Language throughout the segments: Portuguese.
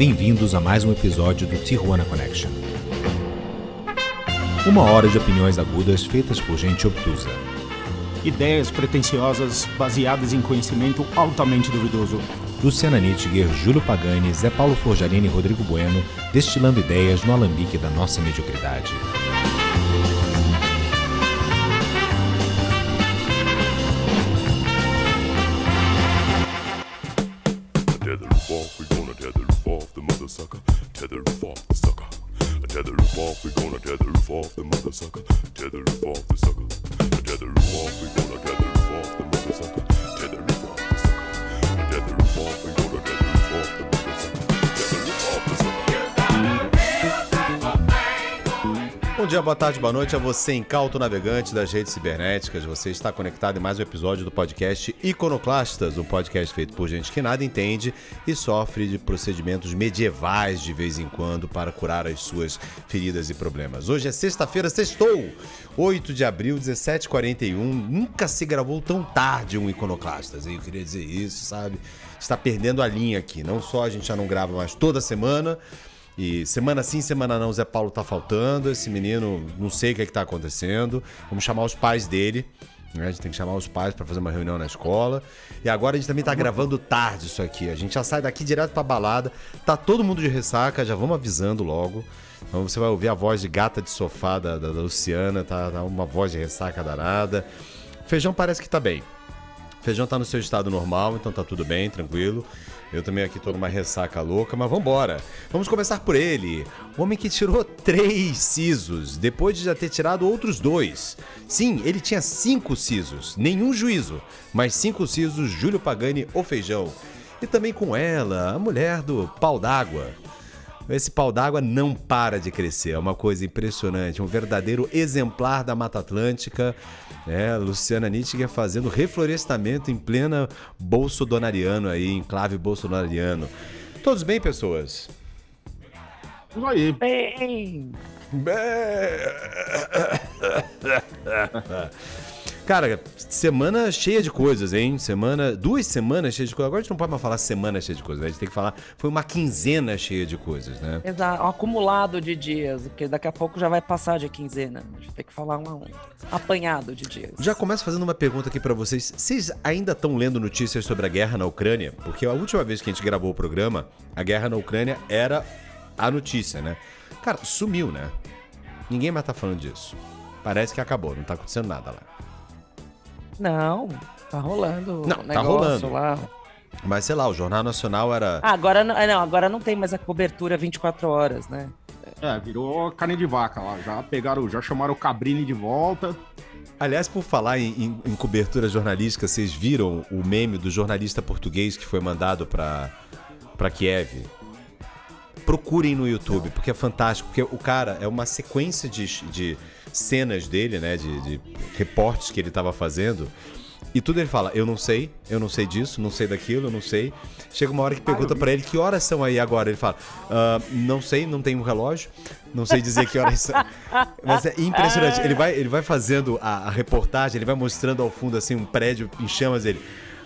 Bem-vindos a mais um episódio do Tijuana Connection. Uma hora de opiniões agudas feitas por gente obtusa. Ideias pretensiosas baseadas em conhecimento altamente duvidoso. Luciana Nittiger, Júlio Pagani, Zé Paulo Forjarini e Rodrigo Bueno, destilando ideias no alambique da nossa mediocridade. Boa tarde, boa noite a você, incauto navegante das redes cibernéticas. Você está conectado em mais um episódio do podcast Iconoclastas, um podcast feito por gente que nada entende e sofre de procedimentos medievais de vez em quando para curar as suas feridas e problemas. Hoje é sexta-feira, sextou! 8 de abril, 17h41. Nunca se gravou tão tarde um Iconoclastas, eu queria dizer isso, sabe? Está perdendo a linha aqui. Não só a gente já não grava mais toda semana, e semana sim, semana não, Zé Paulo tá faltando. Esse menino, não sei o que, é que tá acontecendo. Vamos chamar os pais dele. né? A gente tem que chamar os pais para fazer uma reunião na escola. E agora a gente também tá gravando tarde isso aqui. A gente já sai daqui direto pra balada. Tá todo mundo de ressaca, já vamos avisando logo. Então você vai ouvir a voz de gata de sofá da, da- da Luciana, tá, tá uma voz de ressaca danada. Feijão parece que tá bem. Feijão tá no seu estado normal, então tá tudo bem, tranquilo. Eu também aqui tô numa ressaca louca, mas vambora. Vamos começar por ele. O homem que tirou três sisos, depois de já ter tirado outros dois. Sim, ele tinha cinco sisos, nenhum juízo, mas cinco sisos, Júlio Pagani, o Feijão. E também com ela, a mulher do pau d'água. Esse pau d'água não para de crescer, é uma coisa impressionante, um verdadeiro exemplar da Mata Atlântica. É, Luciana Nittiger fazendo reflorestamento em plena bolsonariano aí, enclave bolsonariano. Todos bem, pessoas? Vamos aí. Bem, Cara, semana cheia de coisas, hein? Semana. Duas semanas cheias de coisas. Agora a gente não pode mais falar semana cheia de coisas, né? A gente tem que falar. Foi uma quinzena cheia de coisas, né? exato, um acumulado de dias, porque daqui a pouco já vai passar de quinzena. A gente tem que falar um um. Apanhado de dias. Já começo fazendo uma pergunta aqui pra vocês. Vocês ainda estão lendo notícias sobre a guerra na Ucrânia? Porque a última vez que a gente gravou o programa, a guerra na Ucrânia era a notícia, né? Cara, sumiu, né? Ninguém mais tá falando disso. Parece que acabou, não tá acontecendo nada lá. Não, tá rolando. Não, tá rolando. Lá. Mas sei lá, o Jornal Nacional era. Ah, agora não, ah, não, agora não tem mais a cobertura 24 horas, né? É, virou carne de vaca lá. Já pegaram, já chamaram o Cabrini de volta. Aliás, por falar em, em- em cobertura jornalística, vocês viram o meme do jornalista português que foi mandado pra Kiev? Procurem no YouTube, porque é fantástico. Porque o cara é uma sequência de, de cenas dele, né? De, de reportes que ele tava fazendo. E tudo ele fala, eu não sei, eu não sei disso, não sei daquilo, eu não sei. Chega uma hora que pergunta pra ele que horas são aí agora. Ele fala, "Ah, não sei, não tenho um relógio, não sei dizer que horas são. Mas é impressionante. Ele vai, ele vai fazendo a, a reportagem, ele vai mostrando ao fundo assim um prédio em chamas. Ele,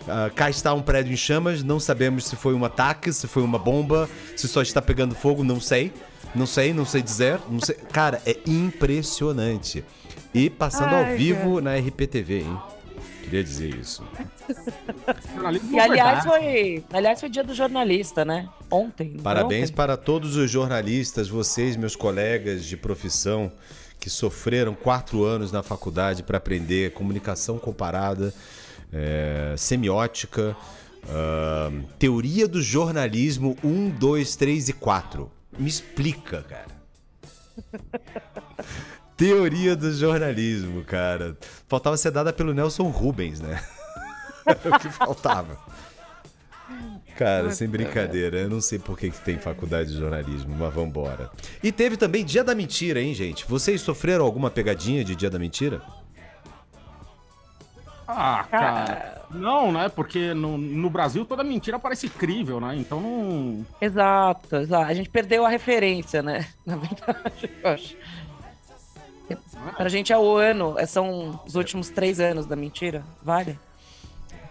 "Ah, cá está um prédio em chamas, não sabemos se foi um ataque, se foi uma bomba, se só está pegando fogo, não sei. Não sei, não sei dizer. Não sei. Cara, é impressionante. E passando ao Ai, vivo na RPTV, hein? Queria dizer isso. Jornalismo E aliás foi, aliás foi dia do jornalista, né? Ontem. Parabéns ontem? para todos os jornalistas, vocês, meus colegas de profissão, que sofreram quatro anos na faculdade para aprender comunicação comparada, eh, semiótica, ah, teoria do jornalismo 1, 2, 3 e 4. Me explica, cara. Teoria do jornalismo, cara. Faltava ser dada pelo Nelson Rubens, né? Era o que faltava. Cara, sem brincadeira, eu não sei por que, que tem faculdade de jornalismo, mas vambora. E teve também Dia da Mentira, hein, gente? Vocês sofreram alguma pegadinha de Dia da Mentira? Ah, cara. Não, né? Porque no, no Brasil toda mentira parece crível, né? Então não. Exato, exato. A gente perdeu a referência, né? Na verdade, eu acho. Pra gente é o ano, é- são os últimos três anos da mentira, vale?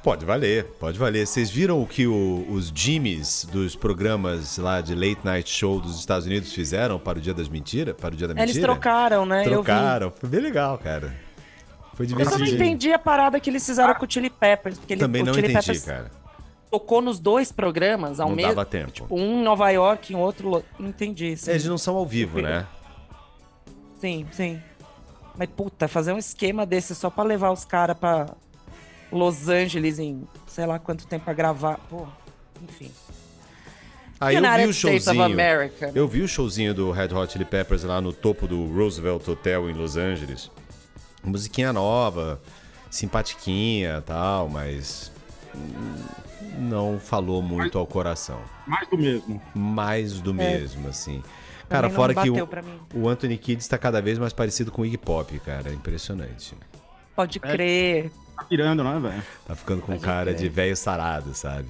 Pode valer, pode valer. Vocês viram o que o- os Jimmys dos programas lá de late night show dos Estados Unidos fizeram para o Dia das Mentiras? Para o Dia da Mentira? Eles trocaram, né? Trocaram. Foi bem legal, cara. Foi Eu vi. Eu só não divertido. entendi a parada que eles fizeram com o Chili Peppers. Porque ele, Também o não Chili entendi, Peppers cara. tocou nos dois programas ao Não mesmo dava tempo. Tipo, um em Nova York e um outro. Não entendi. Sim, Eles não são ao vivo, né? sim, sim. Mas puta, fazer um esquema desse só pra levar os caras pra Los Angeles em sei lá quanto tempo pra gravar. Pô, enfim. Aí eu vi o showzinho. America. Eu vi o showzinho do Red Hot Chili Peppers lá no topo do Roosevelt Hotel em Los Angeles. Musiquinha nova, simpatiquinha tal, mas não falou muito ao coração. Mais do mesmo. Mais do mesmo, assim. Cara, fora que o, o Anthony Kidd está cada vez mais parecido com o Iggy Pop, cara. É impressionante. Pode crer. Tá pirando, né, velho? Tá ficando com Pode cara crer. de velho sarado, sabe?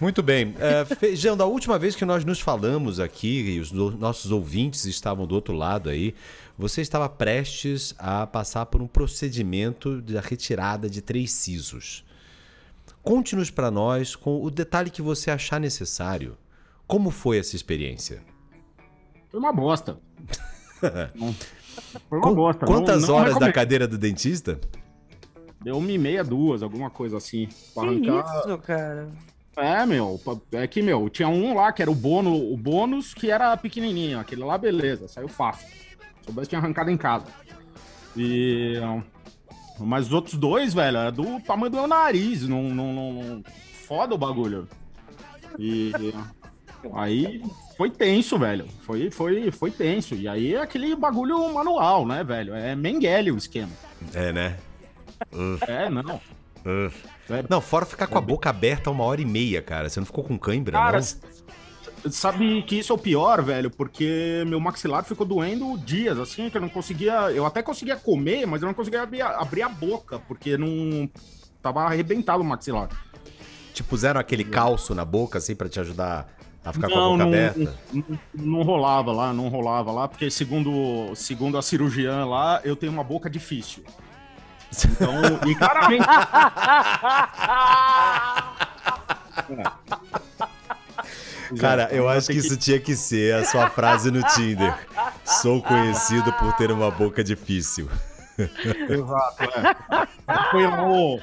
Muito bem. É, Feijão, da última vez que nós nos falamos aqui, e os do- nossos ouvintes estavam do outro lado aí, você estava prestes a passar por um procedimento de retirada de três sisos. Conte-nos para nós, com o detalhe que você achar necessário, como foi essa experiência? Foi uma bosta. Foi uma bosta. Quantas não, não horas da cadeira do dentista? Deu uma e meia, duas, alguma coisa assim. Que arrancar. isso, cara? É, meu, é que, meu, tinha um lá que era o bônus, o bônus que era pequenininho, aquele lá, beleza, saiu fácil. Se soubesse, tinha arrancado em casa. E... Mas os outros dois, velho, era do tamanho do meu nariz, não, não, não- foda o bagulho. E... Aí foi tenso, velho, foi, foi, foi tenso. E aí é aquele bagulho manual, né, velho, é Mengele o esquema. É, né? É, não. É, Não, fora ficar com a boca aberta uma hora e meia, cara. Você não ficou com cãibra, Cara, não? Sabe que isso é o pior, velho, porque meu maxilar ficou doendo dias, assim, que eu não conseguia. Eu até conseguia comer, mas eu não conseguia abrir, a- abrir a boca, porque não. Tava arrebentado o maxilar. Te puseram aquele calço na boca, assim, pra te ajudar a ficar com a Não, boca não, aberta? não, não rolava lá, não rolava lá, porque segundo, segundo a cirurgiã lá, eu tenho uma boca difícil. Então, e claramente. Cara, eu acho que isso tinha que ser a sua frase no Tinder. Sou conhecido por ter uma boca difícil. Exato, é. Foi lá o.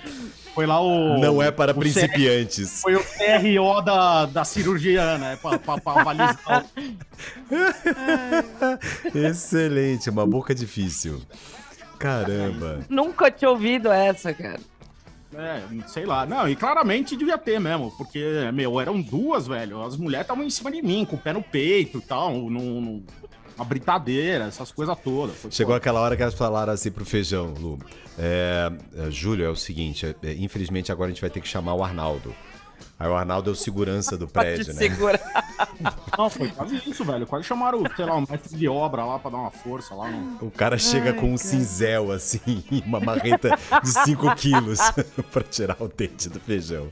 Foi lá o. Não é para principiantes. Foi o CRO da, da cirurgia, né? Pra, pra, pra avalizar. Excelente, uma boca difícil. Caramba. Nunca tinha ouvido essa, cara. É, sei lá. Não, e claramente devia ter mesmo, porque, meu, eram duas, velho. As mulheres estavam em cima de mim, com o pé no peito e tal, num, uma britadeira, essas coisas todas. Foi Chegou foda. aquela hora que elas falaram assim pro feijão, Lu. É, é, Júlio, é o seguinte, é, é, infelizmente agora a gente vai ter que chamar o Arnaldo. Aí o Arnaldo é o segurança do prédio, né? segurar. Não, foi quase isso, velho. Quase chamaram, sei lá, um mestre de obra lá pra dar uma força lá. No... O cara chega com um cinzel, assim, uma marreta de 5 quilos pra tirar o dente do feijão.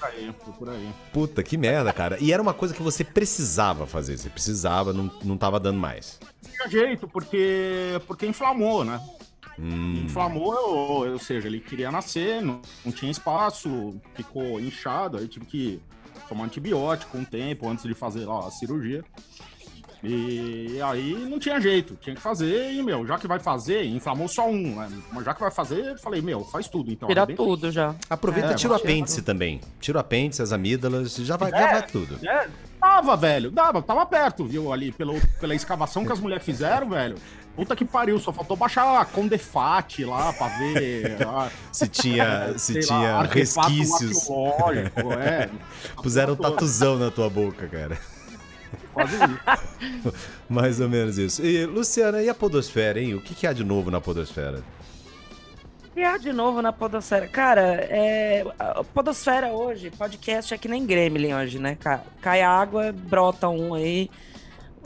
Por aí, por aí. Puta, que merda, cara. E era uma coisa que você precisava fazer. Você precisava, não, não tava dando mais. Não tinha jeito, porque, porque inflamou, né? Hum, Inflamou, ou, ou seja, ele queria nascer, não, não tinha espaço, ficou inchado, aí tive que tomar antibiótico um tempo antes de fazer lá a cirurgia. E aí não tinha jeito, tinha que fazer, e, meu, já que vai fazer, inflamou só um, né? Mas já que vai fazer, eu falei, meu, faz tudo, então. Tira tudo já. aproveita É, e tira o apêndice também. Tira o apêndice, as amígdalas, já vai, já É. vai tudo. É, dava, velho, dava, tava perto, viu, ali, pelo, pela escavação que as mulheres fizeram, velho. Puta que pariu, só faltou baixar a Condefate lá pra ver. ah, Se tinha, se lá, tinha resquícios. é. Puseram um tatuzão na tua boca, cara. Quase isso. Mais ou menos isso. E, Luciana, e a podosfera, hein? O que, que há de novo na podosfera? E há de novo na Podosfera. Cara, é, a Podosfera hoje, podcast é que nem Gremlin hoje, né? Ca- Cai água, brota um aí.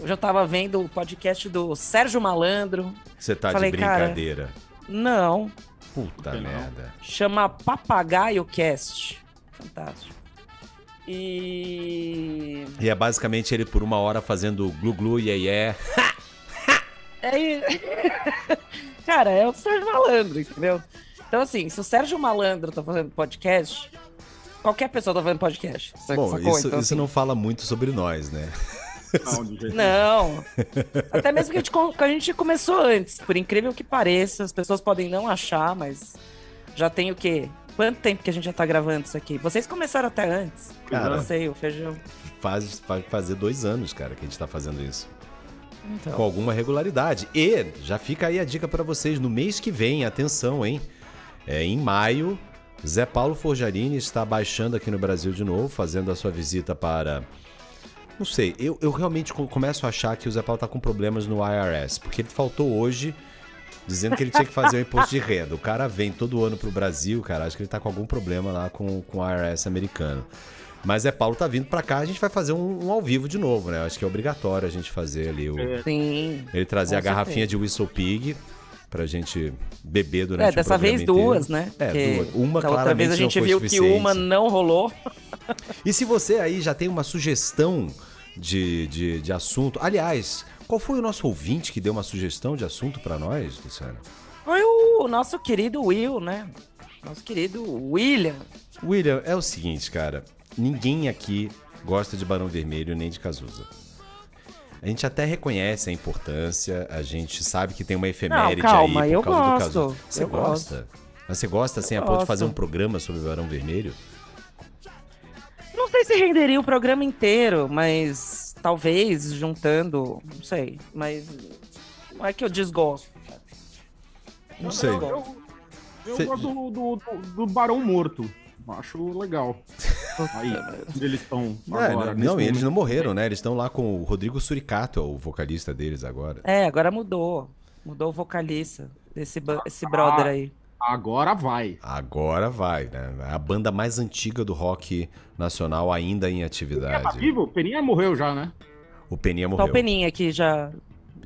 Eu já tava vendo o podcast do Sérgio Malandro. Você tá Falei, de cara, brincadeira. Não, Puta não? merda. chama Papagaio Cast. Fantástico. E. E é basicamente ele por uma hora fazendo glu-glu, iê É, Cara, é o Sérgio Malandro, entendeu? Então, assim, se o Sérgio Malandro tá fazendo podcast, qualquer pessoa tá fazendo podcast. Bom, sacou? isso, Então, isso assim, não fala muito sobre nós, né? Não. Até mesmo que a, gente, co- que a gente começou antes, por incrível que pareça, as pessoas podem não achar, mas já tem o quê? Quanto tempo que a gente já tá gravando isso aqui? Vocês começaram até antes. Cara. Eu sei, o feijão. Faz, faz fazer dois anos, cara, que a gente tá fazendo isso. Então. Com alguma regularidade. E já fica aí a dica pra vocês. No mês que vem, atenção, hein? É, em maio, Zé Paulo Forjarini está baixando aqui no Brasil de novo, fazendo a sua visita para. Não sei, eu, eu realmente co- começo a achar que o Zé Paulo tá com problemas no IRS, porque ele faltou hoje dizendo que ele tinha que fazer o imposto de renda. O cara vem todo ano pro Brasil, cara, acho que ele tá com algum problema lá com, com o IRS americano. Mas Zé Paulo tá vindo pra cá, a gente vai fazer um, um ao vivo de novo, né? Acho que é obrigatório a gente fazer ali o, Sim. ele trazer a garrafinha de Whistle Pig pra gente beber durante É, o dessa programa vez inteiro. duas, né? É, duas. Uma da outra vez a gente viu que uma não rolou. E se você aí já tem uma sugestão de, de, de assunto... Aliás, qual foi o nosso ouvinte que deu uma sugestão de assunto pra nós, Luciano? Foi o nosso querido Will, né? Nosso querido William. William, é o seguinte, cara. Ninguém aqui gosta de Barão Vermelho nem de Cazuza. A gente até reconhece a importância, a gente sabe que tem uma efeméride calma, aí por eu causa do gosto, Cazuza. Você eu gosta? Mas você gosta, assim, Eu a ponto de gosto. fazer um programa sobre o Barão Vermelho? Não sei se renderia o programa inteiro, mas talvez juntando, não sei. Mas não é que eu desgosto. Não sei. Eu, eu, eu Cê- gosto do, do, do- do Barão Morto. Acho legal. Aí, eles estão É, agora. não, e eles não morreram, né? Eles estão lá com o Rodrigo Suricato, é o vocalista deles agora. É, agora mudou. Mudou o vocalista desse ba- Ah, esse brother aí. Agora vai. Agora vai, né? A banda mais antiga do rock nacional ainda em Tá atividade. vivo? O Peninha morreu já, né? O Peninha Só o morreu. Peninha aqui já,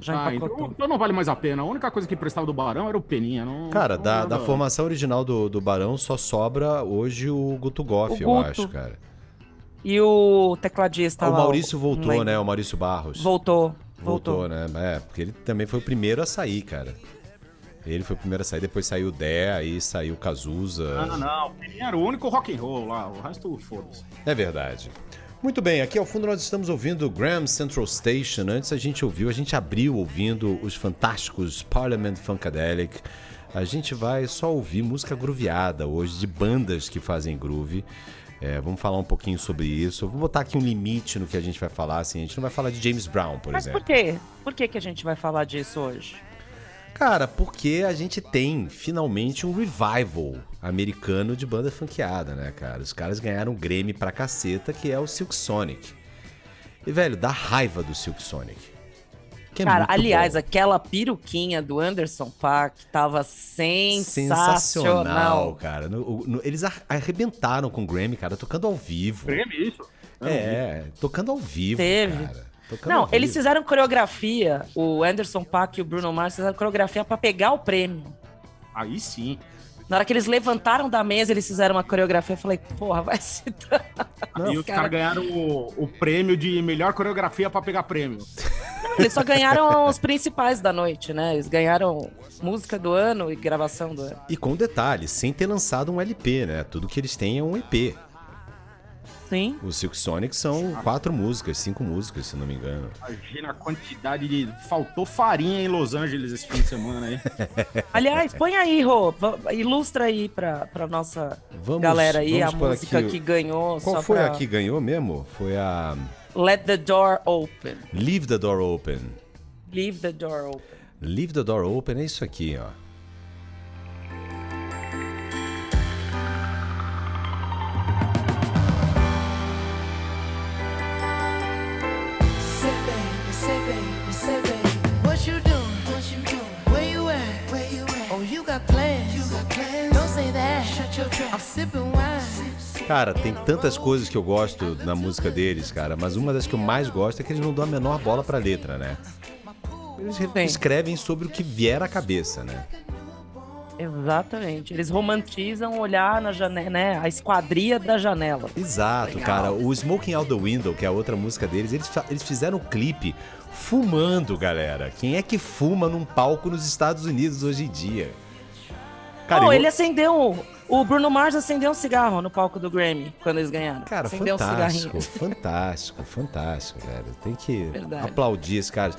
já Ah, empacotou. então, então não vale mais a pena. A única coisa que prestava do Barão era o Peninha. Não, Cara, não da, da formação original do, do Barão só sobra hoje o Guto Goff, O eu Guto. acho, cara. E o tecladista o lá, Maurício não voltou, né? O Maurício Barros. Voltou. Voltou, Voltou. né? É, porque ele também foi o primeiro a sair, cara. Ele foi o primeiro a sair, depois saiu o Dé, aí saiu o Cazuza. Não, não. O Peninha era o único rock and roll lá. O resto, foda-se. É verdade. Muito bem, aqui ao fundo nós estamos ouvindo Graham Central Station. Antes a gente ouviu, a gente abriu ouvindo os fantásticos Parliament Funkadelic. A gente vai só ouvir música grooveada hoje, de bandas que fazem groove. É, vamos falar um pouquinho sobre isso. Eu vou botar aqui um limite no que a gente vai falar. Assim, a gente não vai falar de James Brown, por Mas exemplo. por quê? Por que, que a gente vai falar disso hoje? Cara, porque a gente tem finalmente um revival americano de banda funkeada, né, cara? Os caras ganharam um Grammy pra caceta, que é o Silk Sonic. E, velho, dá raiva do Silk Sonic. Que é Cara, muito aliás, bom. aquela peruquinha do Anderson Paak tava sensacional. cara. No- no- eles ar- arrebentaram com o Grammy, cara, tocando ao vivo. Isso? Eu não vi. É, tocando ao vivo, Teve. cara. Não, eles fizeram coreografia. O Anderson Paak e o Bruno Mars fizeram coreografia pra pegar o prêmio. Aí sim. Na hora que eles levantaram da mesa, eles fizeram uma coreografia. Eu falei, porra, vai se dar. e os cara- caras ganharam o, o prêmio de melhor coreografia pra pegar prêmio. Eles só ganharam os principais da noite, né? Eles ganharam música do ano e gravação do ano. E com detalhe, sem ter lançado um LP, né? Tudo que eles têm é um EP. Sim. Os Silk Sonic são quatro músicas, cinco músicas, se não me engano. Imagina a quantidade de. Faltou farinha em Los Angeles esse fim de semana aí. Aliás, põe aí, Rô. Ilustra aí pra, pra nossa Vamos- galera aí a música aqui. que ganhou. Qual só foi pra... a que ganhou mesmo? Foi a Let the door open. Leave the Door Open. Leave the door open. Leave the Door Open é isso aqui, ó. Cara, tem tantas coisas que eu gosto na música deles, cara, mas uma das que eu mais gosto é que eles não dão a menor bola pra letra, né? Eles Sim. escrevem sobre o que vier à cabeça, né? Exatamente. Eles romantizam olhar na janela, né? A esquadria da janela. Exato, Legal. cara. O Smoking Out the Window, que é a outra música deles, eles, eles fizeram um clipe fumando, galera. Quem é que fuma num palco nos Estados Unidos hoje em dia? Cara, oh, eu- ele acendeu. O Bruno Mars acendeu um cigarro no palco do Grammy quando eles ganharam. Cara, acendeu um fantástico, cigarrinho. fantástico, fantástico, velho. Tem que Verdade. aplaudir esse cara.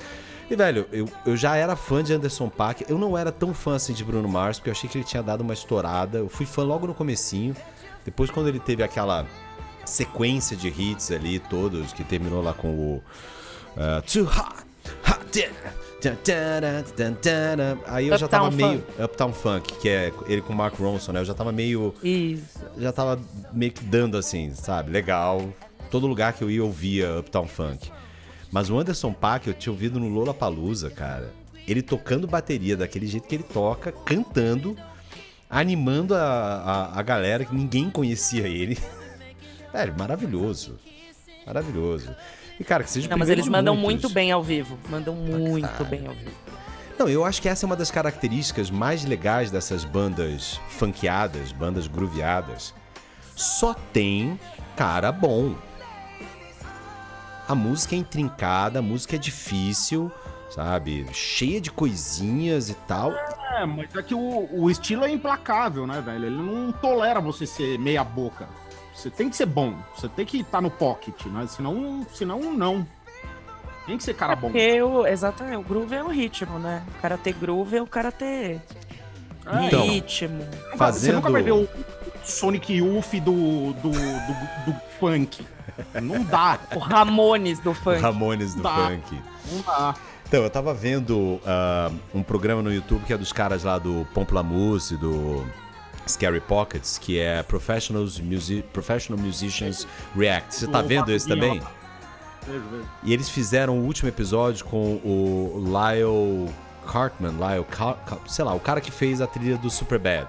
E, velho, eu, eu já era fã de Anderson Paak. Eu não era tão fã assim de Bruno Mars, porque eu achei que ele tinha dado uma estourada. Eu fui fã logo no comecinho. Depois, quando ele teve aquela sequência de hits ali, todos, que terminou lá com o uh, Too Hot, Hot Dinner. Aí eu já tava meio. Uptown Funk, que é ele com o Mark Ronson, né? Eu já tava meio Isso. já tava meio que dando assim, sabe? Legal. Todo lugar que eu ia eu ouvia Uptown Funk. Mas o Anderson Paak eu tinha ouvido no Lollapalooza, cara. Ele tocando bateria daquele jeito que ele toca, cantando, animando a, a, a galera que ninguém conhecia ele. Velho, maravilhoso. Maravilhoso. E, cara, que seja Não, mas eles mandam muitos. muito bem ao vivo. Mandam muito bem ao vivo. Não, eu acho que essa é uma das características mais legais dessas bandas funkeadas, bandas grooveadas. Só tem cara bom. A música é intrincada, a música é difícil, sabe? Cheia de coisinhas e tal. É, mas é que o, o estilo é implacável, né, velho? Ele não tolera você ser meia boca. Você tem que ser bom. Você tem que estar no pocket, né? Senão, senão não. Tem que ser cara bom. Porque o, exatamente, o groove é o ritmo, né? O cara ter groove é o cara ter É, Então, ritmo. Você fazendo- nunca vai ver o Sonic Youth do, do, do, do punk. Não dá. O Ramones do funk. Ramones do Dá. funk. Não dá. Então, eu tava vendo ah, um programa no YouTube que é dos caras lá do Pomplamoose, do Scary Pockets, que é Professionals Musi Professional Musicians React. Você tá O vendo esse também? Vejo, vejo. E eles fizeram o último episódio com o Lyle Cartman, Lyle, Car Car- sei lá, o cara que fez a trilha do Superbad.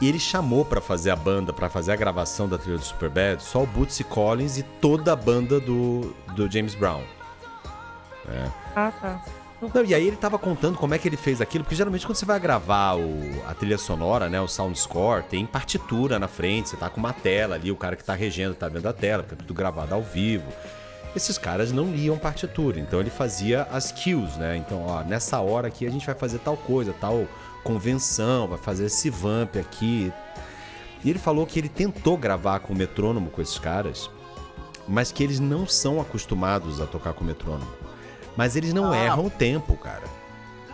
E ele chamou pra fazer a banda, pra fazer a gravação da trilha do Superbad, só o Bootsy Collins e toda a banda do, do James Brown. Ah, tá. Não, e aí ele tava contando como é que ele fez aquilo, porque geralmente quando você vai gravar o- a trilha sonora, né, o sound score, tem partitura na frente, você tá com uma tela ali, o cara que tá regendo tá vendo a tela, porque é tudo gravado ao vivo. Esses caras não liam partitura, então ele fazia as cues, né? Então, ó, nessa hora aqui a gente vai fazer tal coisa, tal convenção, vai fazer esse vamp aqui. E ele falou que ele tentou gravar com o metrônomo com esses caras, mas que eles não são acostumados a tocar com metrônomo. Mas eles não Ah. erram o tempo, cara.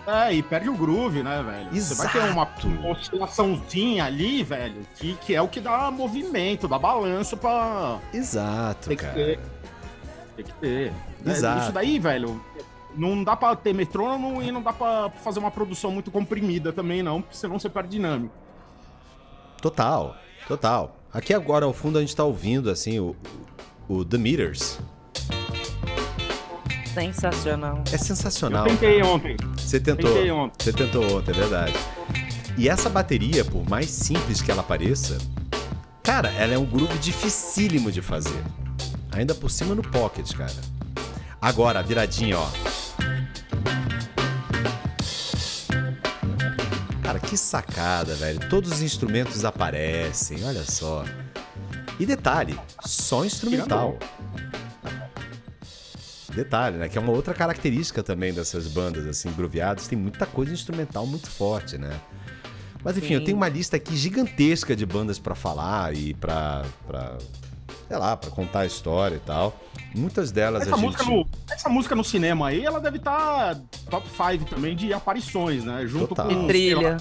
É, e perde o groove, né, velho? Você vai ter uma, Exato. oscilaçãozinha ali, velho, que, que é o que dá movimento, dá balanço pra. Exato, Tem que cara. ter. Tem que ter. né? Exato. Isso daí, velho, não dá pra ter metrônomo e não dá pra fazer uma produção muito comprimida também, não, porque senão você perde dinâmica. Total, total. Aqui agora ao fundo a gente tá ouvindo assim o, o The Meters. Sensacional. É sensacional. Eu tentei ontem. Você tentou. tentei ontem. Você tentou ontem, é verdade. E essa bateria, por mais simples que ela pareça, cara, ela é um groove dificílimo de fazer. Ainda por cima no pocket, cara. Agora, a viradinha, ó. Cara, que sacada, velho. Todos os instrumentos aparecem, olha só. E detalhe, só instrumental. Detalhe, né? Que é uma outra característica também dessas bandas, assim, grooveadas. Tem muita coisa instrumental muito forte, né? Mas enfim, eu Sim. tenho uma lista aqui gigantesca de bandas pra falar e pra, pra sei lá, pra contar a história e tal. Muitas delas Essa a música, gente... no, essa música no cinema aí, ela deve estar top 5 também de aparições, né? Junto Total. com. E trilha. lá,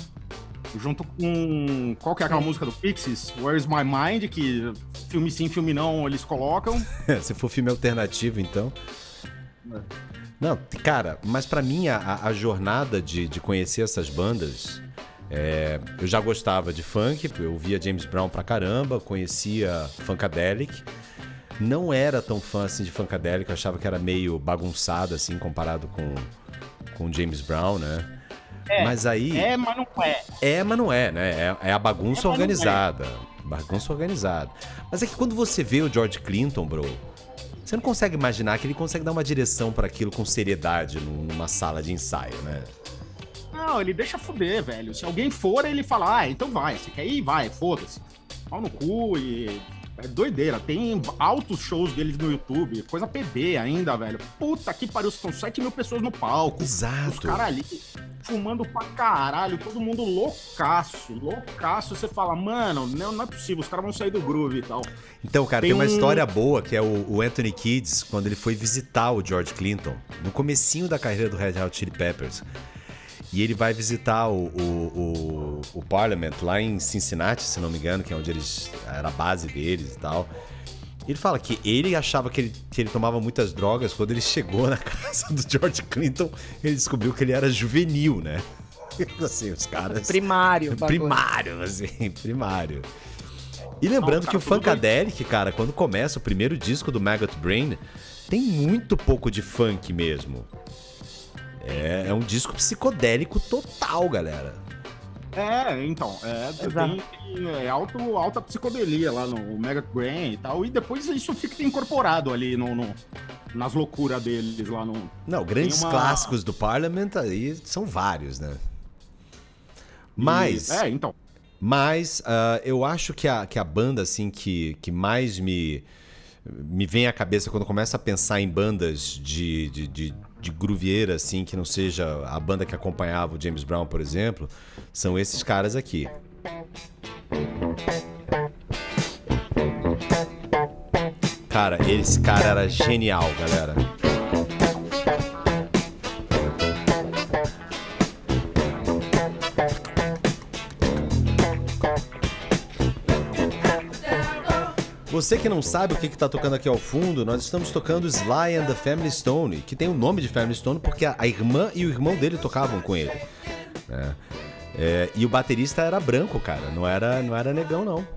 junto com. Qual que é aquela música do Pixies? Where's My Mind? Que filme sim, filme não, eles colocam. Se for filme alternativo, então. É. Não, cara, mas pra mim a, a- jornada de, de conhecer essas bandas. é, eu já gostava de funk, eu via James Brown pra caramba, conhecia Funkadelic. Não era tão fã assim de Funkadelic, eu achava que era meio bagunçado assim comparado com, com James Brown, né? mas aí. É, mas não é. É, mas não é, né? É, é a bagunça É, não organizada. Bagunça organizada. Mas é que quando você vê o George Clinton, bro, você não consegue imaginar que ele consegue dar uma direção para aquilo com seriedade num- numa sala de ensaio, né? Não, ele deixa fuder, velho. Se alguém for, ele fala, ah, então vai. Você quer ir? Vai, foda-se. Pau no cu e. É doideira. Tem altos shows deles no YouTube, coisa PB ainda, velho. Puta que pariu, são 7 mil pessoas no palco. Os Exato. caras ali fumando pra caralho, todo mundo loucaço, loucaço. Você fala, mano, não, não é possível, os caras vão sair do groove e tal. Então, cara, Tem tem, uma um- história boa que é o, o Anthony Kids, quando ele foi visitar o George Clinton, no comecinho da carreira do Red Hot Chili Peppers. E ele vai visitar o, o, o, o Parliament lá em Cincinnati, se não me engano, que é onde eles. era a base deles e tal. Ele fala que ele achava que ele, que ele tomava muitas drogas. Quando ele chegou na casa do George Clinton, ele descobriu que ele era juvenil, né? Assim, os caras. Primário. Primário, assim, primário. E lembrando Não, que o tudo Funkadelic, cara, quando começa o primeiro disco do Maggot Brain, tem muito pouco de funk mesmo. É, é um disco psicodélico total, galera. É, então, é, tem, tem, é alto, alta psicodelia lá no Mega Brain e tal, e depois isso fica incorporado ali no, no- nas loucuras deles lá no. Não, grandes uma- clássicos do Parliament aí são vários, né? Mas, É, então. mas ah, eu acho que a, que a banda assim que, que mais me, me vem à cabeça quando começa a pensar em bandas de, de, de, de grooveira, assim, que não seja a banda que acompanhava o James Brown, por exemplo, são esses caras aqui. Cara, esse cara era genial, galera. Você que não sabe o que está tocando aqui ao fundo, nós estamos tocando Sly and the Family Stone, que tem o nome de Family Stone porque a, a irmã e o irmão dele tocavam com ele. né? É, e o baterista era branco, cara, não era, não era negão, não.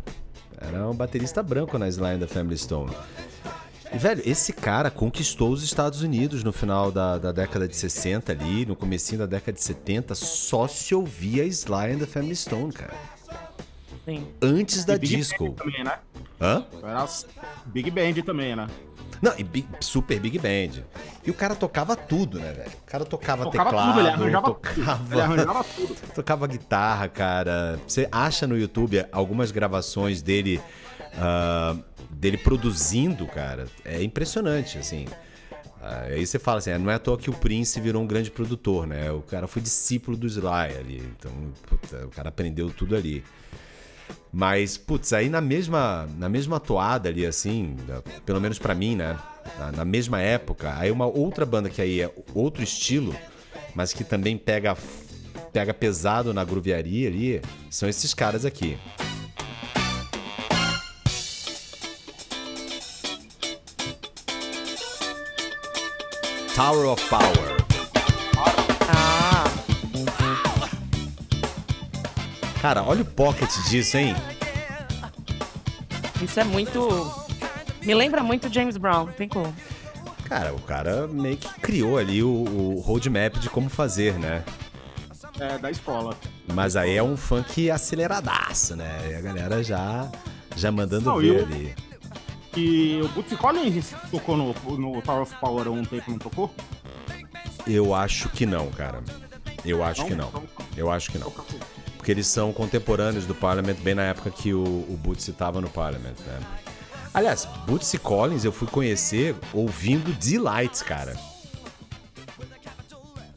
Era um baterista branco na Sly and the Family Stone. E, velho, esse cara conquistou os Estados Unidos no final da, da década de 60 ali, no comecinho da década de 70, só se ouvia Sly and the Family Stone, cara. Sim. Antes da E Big disco. Band também, né? Hã? Era Big Band também, né? Não, e big- super Big Band. E o cara tocava tudo, né, velho? O cara tocava, Tocava teclado, tudo, ele arranjava tocava, tudo. Ele arranjava tudo. tocava guitarra, cara. Você acha no YouTube algumas gravações dele ah, dele produzindo, cara. É impressionante, assim. Ah, aí você fala assim, ah, não é à toa que o Prince virou um grande produtor, né? O cara foi discípulo do Sly ali. Então, puta, o cara aprendeu tudo ali. Mas, putz, aí na mesma, na mesma toada ali, assim, pelo menos pra mim, né? Na, na mesma época, aí uma outra banda que aí é outro estilo, mas que também pega, pega pesado na groovearia ali, são esses caras aqui. Tower of Power. Cara, olha o pocket disso, hein? isso é muito. Me lembra muito James Brown, tem como. Cara, o cara meio que criou ali o, o roadmap de como fazer, né? É, da escola. Mas aí é um funk aceleradaço, né? E a galera já, já mandando Não, ver e o- ali. E o Bootsy Collins tocou no, no Tower of Power há um tempo, não tocou? Eu acho que não, cara. Eu acho Não? que não. Então- Eu acho que não. Porque eles são contemporâneos do Parliament bem na época que o, o Bootsy tava no Parliament, né? Aliás, Bootsy Collins eu fui conhecer ouvindo Delight, cara.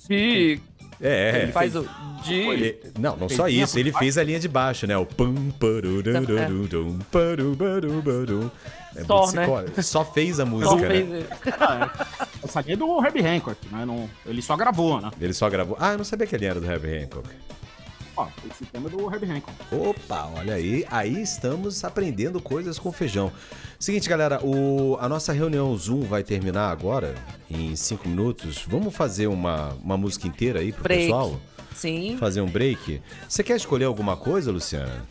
E É, ele faz o. De... Ele- não, não Fez só isso, ele fez a linha de baixo, né? O pum, parurururudum, parubarubadum. É Só, Bootsy né? Collins. Só fez a Só música, fez. né? Aqui é do Herbie Hancock, né? Não, ele só gravou, né? Ele só gravou. Ah, eu não sabia que ele era do Heavy Hancock. Ó, esse tema é do Herbie Hancock. Opa, olha aí, aí estamos aprendendo coisas com feijão. Seguinte, galera, o, a nossa reunião Zoom vai terminar agora, em cinco minutos. Vamos fazer uma, uma música inteira aí pro Break. pessoal? Sim. Fazer um break? Você quer escolher alguma coisa, Luciana?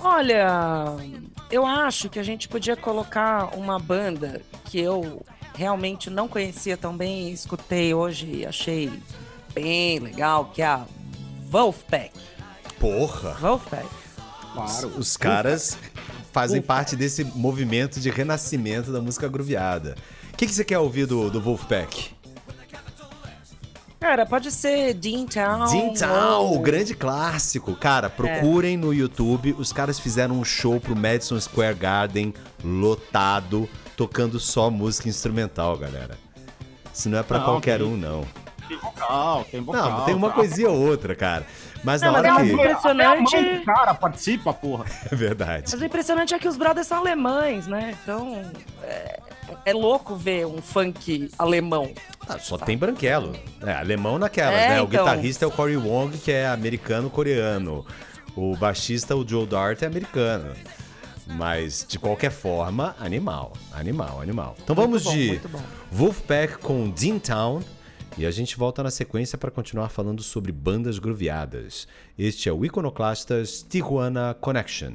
Olha, eu acho que a gente podia colocar uma banda que eu realmente não conhecia tão bem e escutei hoje e achei bem legal, que é a Wolfpack. Porra! Wolfpack. Claro. Os caras fazem parte desse movimento de renascimento da música grooveada. O que, que você quer ouvir do, do Wolfpack? Cara, pode ser Dean Town. Teen Town, ou- o grande clássico. Cara, procurem no YouTube. Os caras fizeram um show pro Madison Square Garden lotado, tocando só música instrumental, galera. Isso não é pra Não, qualquer tem- um, não. Tem vocal, tem vocal. Não, tem uma tá. coisinha ou outra, cara. Mas Não, na mas hora é que. impressionante. Até a mãe do cara participa, porra. É verdade. Mas o impressionante é que os brothers são alemães, né? Então é, é louco ver um funk alemão. Ah, só tem branquelo. É, alemão naquelas, É, né? O então. guitarrista é o Corey Wong, que é americano-coreano. O baixista, o Joe Dart, é americano. Mas, de qualquer forma, animal. Animal, animal. Então vamos bom, de muito bom. Wolfpack com Dean Town. E a gente volta na sequência para continuar falando sobre bandas grooveadas. Este é o Iconoclastas Tijuana Connection.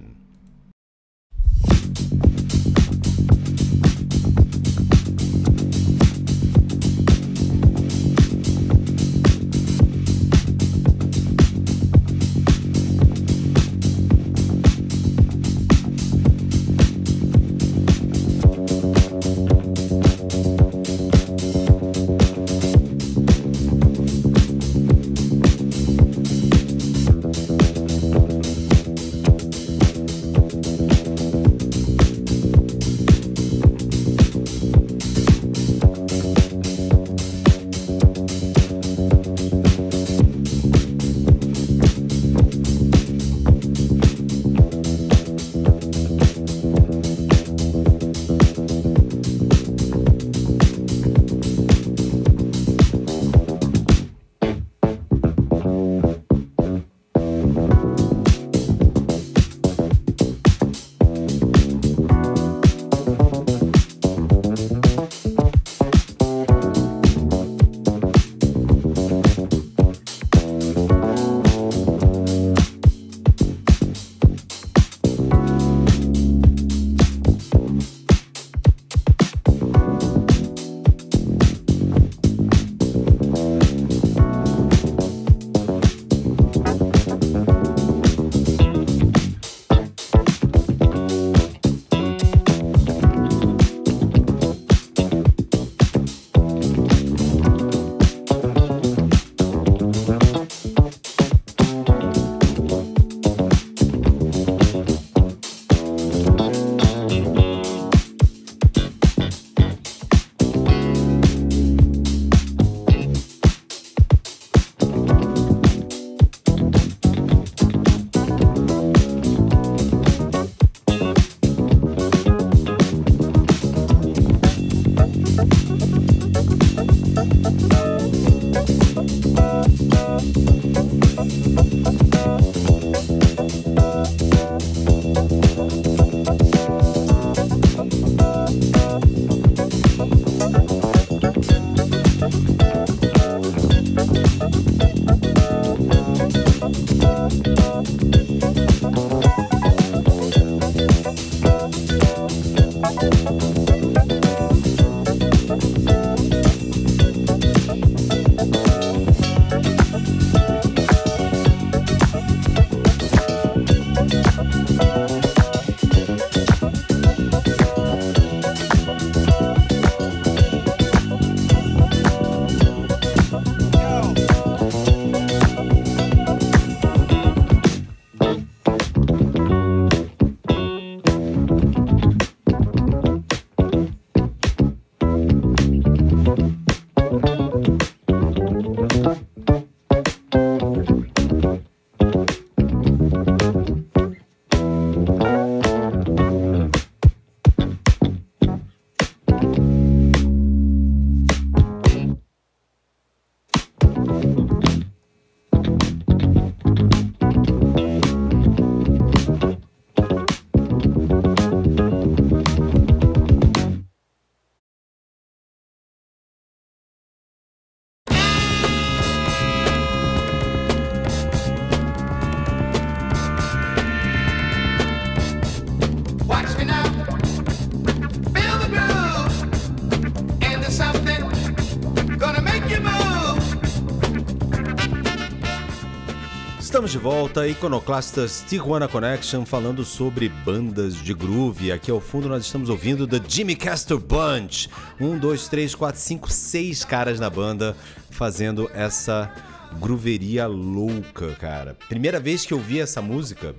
Estamos de volta, Iconoclastas Tijuana Connection, falando sobre bandas de groove. Aqui ao fundo nós estamos ouvindo The Jimmy Castor Bunch. Um, dois, três, quatro, cinco, seis caras na banda fazendo essa grooveria louca, cara. Primeira vez que eu vi essa música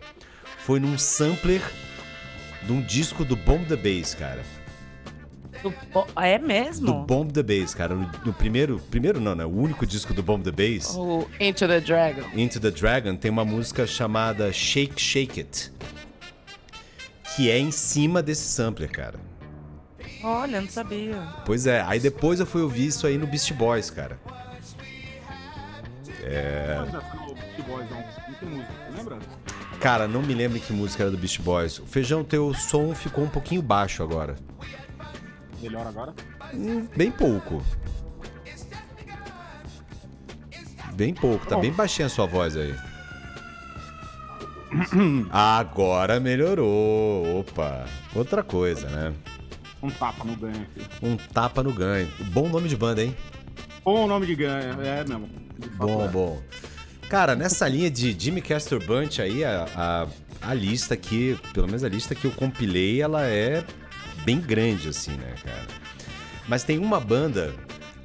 foi num sampler de um disco do Bomb the Bass, cara. Bo- É mesmo? Do Bomb the Bass, cara. No, primeiro. Primeiro não, né? O único disco do Bomb the Bass. O Into the Dragon. Into the Dragon tem uma música chamada Shake Shake It. Que é em cima desse sampler, cara. Olha, não sabia. Pois é, aí depois eu fui ouvir isso aí no Beast Boys, cara. É. Cara, não me lembro que música era do Beast Boys. O Feijão, teu som ficou um pouquinho baixo agora. Melhor agora? Hum, Bem pouco. Bem pouco, tá bem baixinha a sua voz aí. Agora melhorou. Opa, outra coisa, né? Um tapa no ganho aqui. Um tapa no ganho. Bom nome de banda, hein? Bom nome de ganho, é mesmo. Bom, bom. Cara, nessa linha de Jimmy Castor Bunch aí, a, a, a lista aqui, pelo menos a lista que eu compilei, ela é bem grande, assim, né, cara? Mas tem uma banda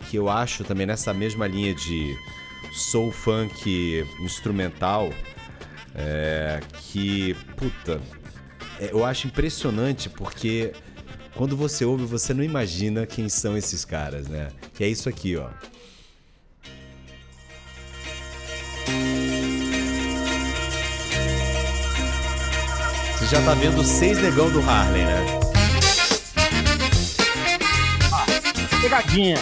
que eu acho também nessa mesma linha de soul funk instrumental, é, que, puta, é, eu acho impressionante porque quando você ouve, você não imagina quem são esses caras, né? Que é isso aqui, ó. Você já tá vendo seis negão do Harley, né? Pegadinha.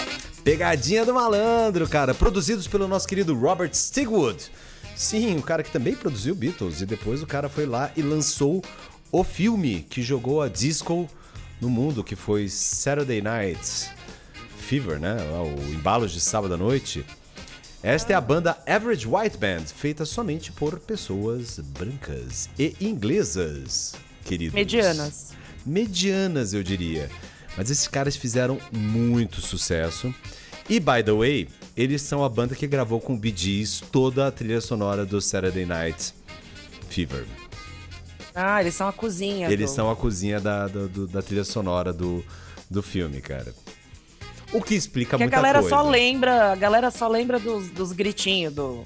Pegadinha do Malandro, cara. Produzidos pelo nosso querido Robert Stigwood. Sim, o cara que também produziu Beatles. E depois o cara foi lá e lançou o filme que jogou a disco no mundo, que foi Saturday Night Fever, né? O Embalos de Sábado à Noite. Esta é a banda Average White Band, feita somente por pessoas brancas e inglesas, queridos. Medianas. medianas, eu diria. Mas esses caras fizeram muito sucesso. E, by the way, eles são a banda que gravou com o Bee Gees toda a trilha sonora do Saturday Night Fever. Ah, eles são a cozinha. Eles do- são a cozinha da, do- da trilha sonora do, do filme, cara. O que explica Que a muita galera coisa. só lembra, a galera só lembra dos, dos gritinhos do.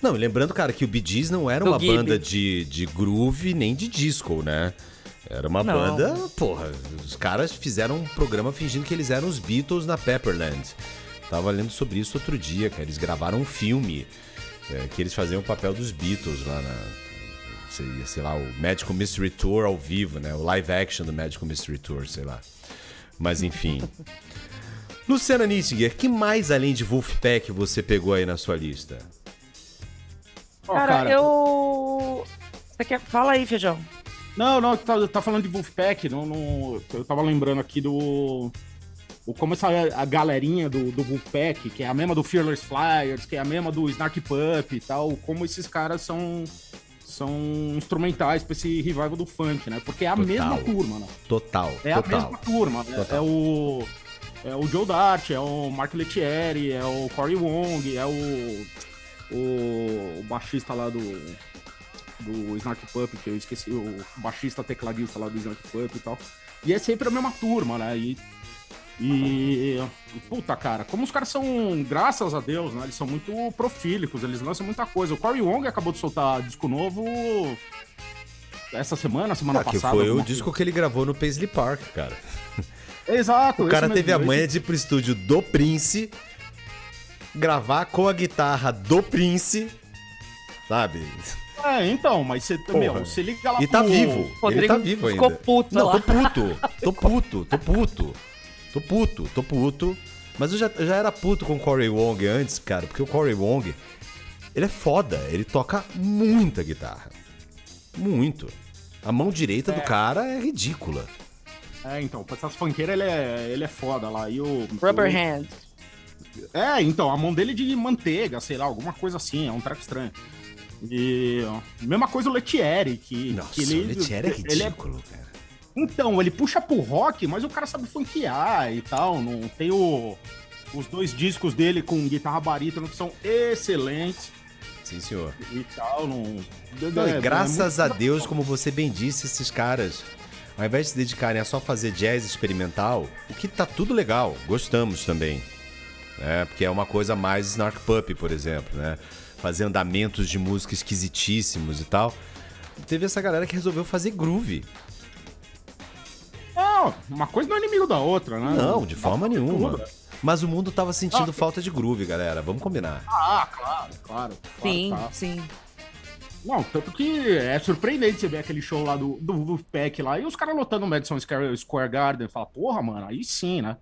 Não, lembrando, cara, que o Bee Gees não era Do uma banda de, de groove nem de disco, né? Era uma Não. banda, porra, os caras fizeram um programa fingindo que eles eram os Beatles na Pepperland. Tava lendo sobre isso outro dia, cara. Eles gravaram um filme é, que eles faziam o papel dos Beatles lá na. Sei, sei lá, o Magical Mystery Tour ao vivo, né? O live action do Magical Mystery Tour, sei lá. Mas enfim. Luciana Nittinger, que mais além de Wolfpack você pegou aí na sua lista? Ó, cara, eu. Você quer. Fala aí, feijão. Não, não, tá, tá falando de Wolfpack, não, não, eu tava lembrando aqui do. O, como essa a galerinha do, do Wolfpack, que é a mesma do Fearless Flyers, que é a mesma do Snark Pup e tal, como esses caras são são instrumentais pra esse revival do funk, né? Porque é a Total. mesma turma, né? Total, É a total. mesma turma, né? É o é o Joe Dart, é o Mark Lettieri, é o Corey Wong, é o o, o baixista lá do do Snark Pup, que eu esqueci, o baixista tecladista lá do Snark Pup e tal. E é sempre a mesma turma, né? E, e, puta, cara, como os caras são, graças a Deus, né? Eles são muito profílicos, eles lançam muita coisa. O Corey Wong acabou de soltar disco novo essa semana, semana Ah, que passada. foi o disco que ele gravou no Paisley Park, cara. Exato. O cara teve a manha esse- de ir pro estúdio do Prince, gravar com a guitarra do Prince, sabe? É, então, mas você, Porra. meu, você liga lá E tá pro- vivo. Ele Rodrigo tá vivo ainda. ficou puto Não, lá. tô puto. Tô puto, tô puto. Tô puto, tô puto. Mas eu já, eu já era puto com o Corey Wong antes, cara, porque o Corey Wong, ele é foda. Ele toca muita guitarra. Muito. A mão direita do cara é ridícula. É, então, pra essas funkeiras ele é, ele é foda lá. E o. Rubber o- Hand. É, então, a mão dele de manteiga, sei lá, alguma coisa assim, é um treco estranho. E. Mesma coisa o Letieri, que. Nossa, que ele, o Letieri é ele ridículo, cara. Então, ele puxa pro rock, mas o cara sabe funkear e tal. Não tem o. Os dois discos dele com guitarra barítono que são excelentes Sim, senhor. e tal. Não, Não, é- e é graças muito- a Deus, como você bem disse, esses caras, ao invés de se dedicarem a só fazer jazz experimental, o que tá tudo legal, gostamos também. Né? Porque é uma coisa mais Snark Puppy, por exemplo, né? Fazer andamentos de música esquisitíssimos e tal. Teve essa galera que resolveu fazer groove. Não, uma coisa não é inimigo da outra, né? Não, de forma nenhuma. tudo. Mas o mundo tava sentindo Ah, falta de groove, galera. Vamos combinar. Ah, claro, claro. claro Sim, tá. sim. Não, tanto que é surpreendente você ver aquele show lá do, do Wolfpack lá e os caras lotando o Madison Square, Garden. Fala, porra, mano, aí sim, né?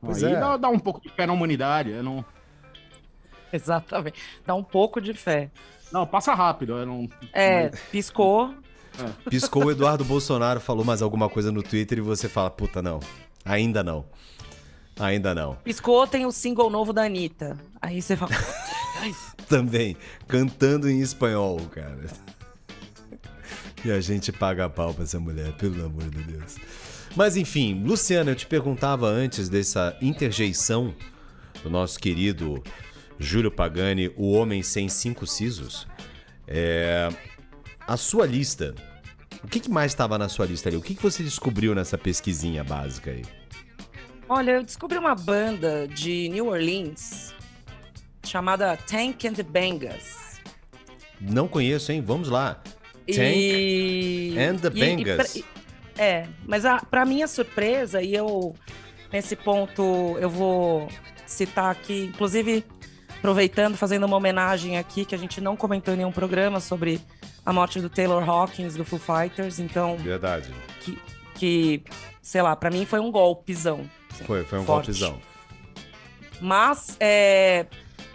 Pois aí é. dá, dá um pouco de pé na humanidade. eu Não, Exatamente. Dá um pouco de fé. não passa rápido. eu Não, É, piscou. Piscou o Eduardo Bolsonaro, falou mais alguma coisa no Twitter e você fala, puta, não. Ainda não. Ainda não. Piscou, tem o single novo da Anitta. Aí você fala. Também, cantando em espanhol, cara. E a gente paga a pau pra essa mulher, pelo amor de Deus. Mas enfim, Luciana, eu te perguntava antes dessa interjeição do nosso querido Júlio Pagani, o homem sem cinco sisos. É, a sua lista. O que, que mais estava na sua lista ali? O que, que você descobriu nessa pesquisinha básica aí? Olha, eu descobri uma banda de New Orleans chamada Tank and the Bangas. Não conheço, hein? Vamos lá. E... and the e- e Bangas. pra- e- é, mas a, pra minha surpresa, e eu, nesse ponto, eu vou citar aqui, inclusive, aproveitando, fazendo uma homenagem aqui, que a gente não comentou em nenhum programa sobre a morte do Taylor Hawkins, do Foo Fighters, então, Verdade. que, que sei lá, pra mim foi um golpezão. assim, Foi, foi um forte. golpezão. Mas é,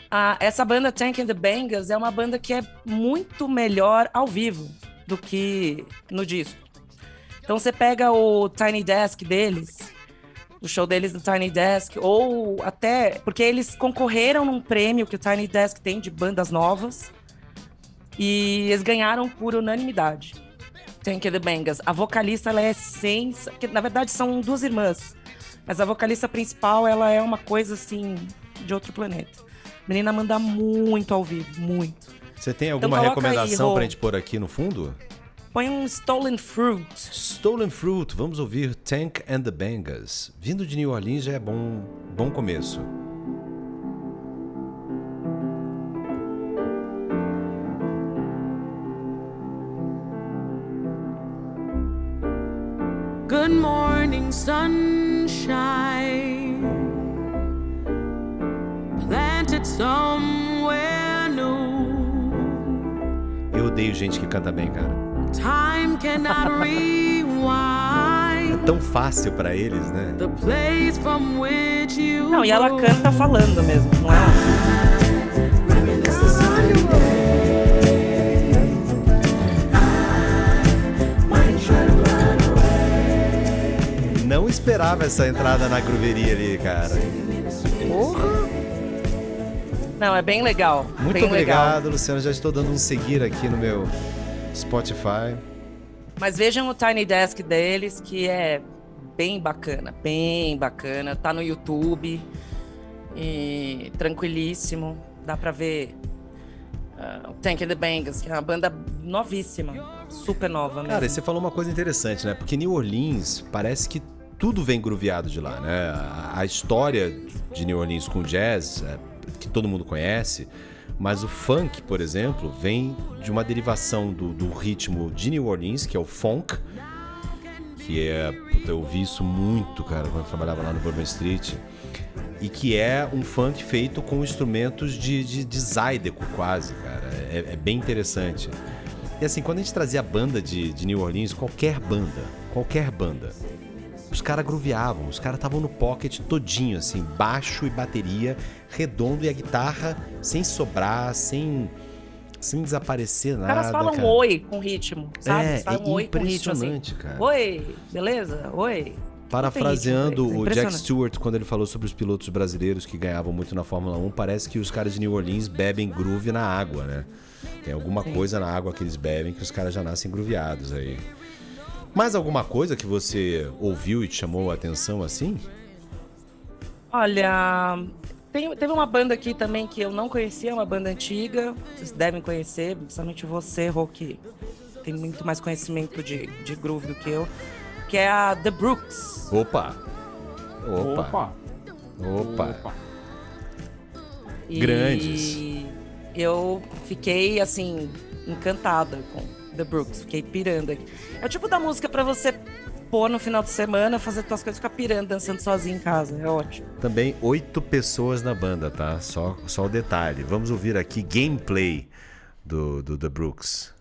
a- essa banda Tank and the Bangas é uma banda que é muito melhor ao vivo do que no disco. Então você pega o Tiny Desk deles, o show deles no Tiny Desk, ou até. Porque eles concorreram num prêmio que o Tiny Desk tem de bandas novas. E eles ganharam por unanimidade. Tank and the Bangas. A vocalista, ela é sens... que Na verdade, são duas irmãs. Mas a vocalista principal, ela é uma coisa, assim, de outro planeta. A menina manda muito ao vivo, muito. Você tem alguma Então coloca aí, recomendação Rô. pra gente pôr aqui no fundo? Põe um Stolen Fruit. Stolen Fruit, vamos ouvir Tank and the Bangas. Vindo de New Orleans já é bom, bom começo. Good morning, sunshine. Planted somewhere new. Eu odeio gente que canta bem, cara. Time cannot É tão fácil pra eles, né? the place from which you. Não, e ela canta falando mesmo, não é? Não esperava essa entrada na grooveria ali, cara. Não, é bem legal. Muito bem legal. obrigado, Luciano. Já estou dando um seguir aqui no meu Spotify. Mas vejam o Tiny Desk deles, que é bem bacana, bem bacana. Tá no YouTube e tranquilíssimo. Dá pra ver ah, o Tank and the Bangas, que é uma banda novíssima, super nova mesmo. Cara, e você falou uma coisa interessante, né? Porque New Orleans parece que tudo vem grooveado de lá, né? A, a história de New Orleans com jazz, é, que todo mundo conhece, mas o funk, por exemplo, vem de uma derivação do, do ritmo de New Orleans, que é o funk, que é. puta, Eu ouvi isso muito, cara, quando eu trabalhava lá no Bourbon Street. E que é um funk feito com instrumentos de, de, de Zydeco, quase, cara. É, é bem interessante. E assim, quando a gente trazia a banda de, de New Orleans, qualquer banda, qualquer banda, os caras grooveavam, os caras estavam no pocket todinho, assim, baixo e bateria, redondo e a guitarra sem sobrar, sem, sem desaparecer Os nada. caras falam cara. oi com ritmo, sabe? É, falam é oi com ritmo assim. impressionante, cara. Oi, beleza? Oi. Parafraseando ritmo, o é Jack. Stewart quando ele falou sobre os pilotos brasileiros que ganhavam muito na Fórmula 1, parece que os caras de New Orleans bebem groove na água, né? Tem alguma coisa na água que eles bebem que os caras já nascem grooveados aí. Mais alguma coisa que você ouviu e te chamou a atenção assim? Olha, tem- teve uma banda aqui também que eu não conhecia, uma banda antiga. Vocês devem conhecer, principalmente você, Rô, que tem muito mais conhecimento de, de groove do que eu. Que é a The Brooks. Opa! Opa! Opa. Opa! Opa. E Grandes. Eu fiquei, assim, encantada com The Brooks. Fiquei pirando aqui. É o tipo da música pra você pôr no final de semana, fazer tuas coisas, ficar pirando, dançando sozinho em casa. É ótimo. Também oito pessoas na banda, tá? Só, só o detalhe. Vamos ouvir aqui gameplay do, do The Brooks.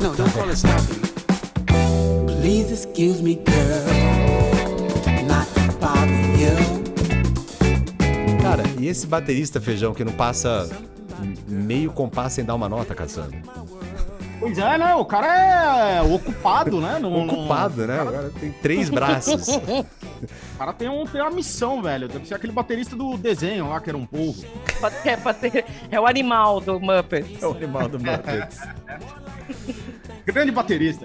No, don't call it snapping. Please excuse me, girl. Not bothering you. Cara, e esse baterista feijão que não passa meio compasso sem dar uma nota, caçando? Pois é, né? O cara é ocupado, né? Não- Ocupado, né? Agora tem três braços. O cara tem, um, tem uma missão, velho. Deve ser aquele baterista do desenho lá, que era um pode ter- É o animal do Muppets. É o animal do Muppets. Grande baterista.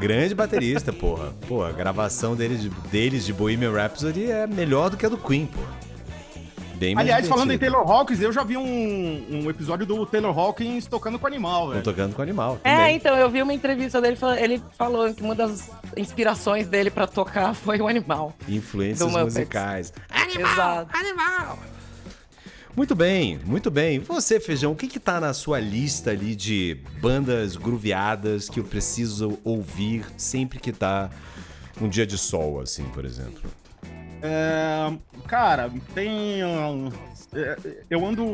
Grande baterista, porra. Pô, a gravação deles de, deles de Bohemian Rhapsody é melhor do que a do Queen, pô. Bem Aliás, falando em. Taylor Hawkins, eu já vi um, um episódio do Taylor Hawkins tocando com animal, velho. tocando com animal. É, também. então, eu vi uma entrevista dele, ele falou que uma das inspirações dele pra tocar foi o animal. Influências musicais. Exato. Muito bem, muito bem. Você, Feijão, o que que tá na sua lista ali de bandas grooveadas que eu preciso ouvir sempre que tá um dia de sol, assim, por exemplo? É, cara, tem. é, eu ando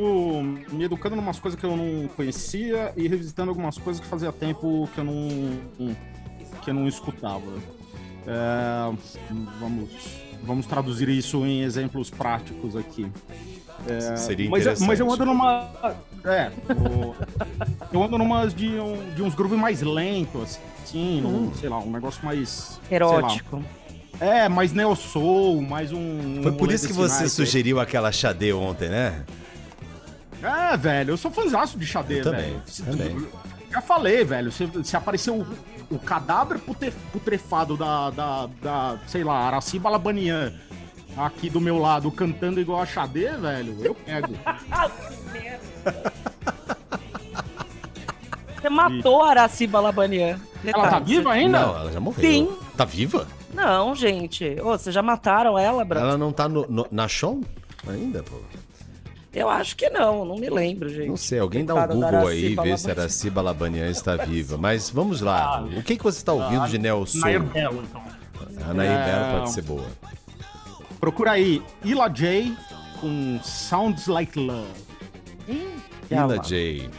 me educando em umas coisas que eu não conhecia e revisitando algumas coisas que fazia tempo que eu não, que eu não escutava. É, vamos, vamos traduzir isso em exemplos práticos aqui. É, Seria mas, interessante. mas eu ando numa. É, o- eu ando numas de, um- de uns grooves mais lentos, assim, um, sei lá, um negócio mais. Erótico. é, mais neo soul, mais um. Foi um por isso que você sugeriu aquela Xadê ontem, né? É, velho, eu sou fãzaço de Xadê, Eu também, velho. Também. Já falei, velho, se, se aparecer o, o cadáver putre- putrefado da, da, da, sei lá, Araci Balabanian aqui do meu lado cantando igual a Xadê, velho, eu pego. Você matou a Araci Balabanian. Ela tá viva ainda? Não, ela já morreu. Sim. Tá viva? Não, gente. Ô, vocês já mataram ela, Bra? Ela não tá no- no- na show ainda, pô? Eu acho que não, não me lembro, gente. Não sei, alguém dá um Google aí e vê se Balabanian. a Araci Balabanian está viva. Mas vamos lá. O que, que você tá ouvindo de Neo Soul? Nair Belo, então. A Nair É. Belo pode ser boa. Procura aí, Ila J com Sounds Like Love. Ila J.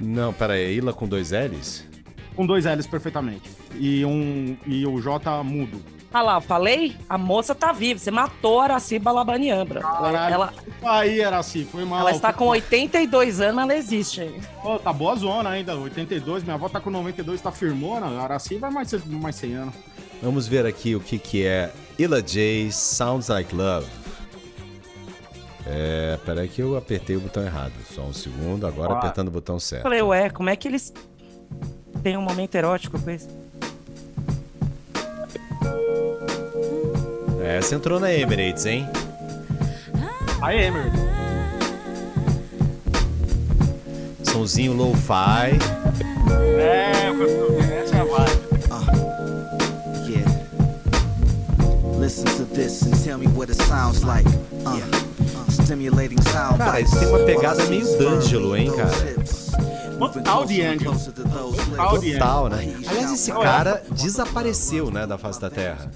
Não, pera aí. Ila com dois L's? Com dois L's perfeitamente. E, um, e o J mudo. Ah lá, eu falei? A moça tá viva. Você matou a Araci Balabanian, Bra. Caralho, Ela, aí, era assim, foi mal. ela está com mal. 82 anos, mas ela existe ainda. Pô, tá boa zona ainda, 82, minha avó tá com 92, tá firmona, a Araci vai mais, mais 100 anos. Vamos ver aqui o que, que é Ila J Sounds Like Love. É, peraí que eu apertei o botão errado. Só um segundo, agora Ah. apertando o botão certo. falei, ué, como é que eles têm um momento erótico com isso? Essa entrou na Emirates, hein? Aí, Emer. Sonzinho lo-fi. É, essa é a vibe. Listen to this and tell me what it sounds like. Uh, stimulating sound. Cara, isso tem uma pegada meio D'Angelo, hein, cara? Total D'Angelo. Total D'Angelo. Total, né? Aliás, esse cara desapareceu, né, da face da Terra.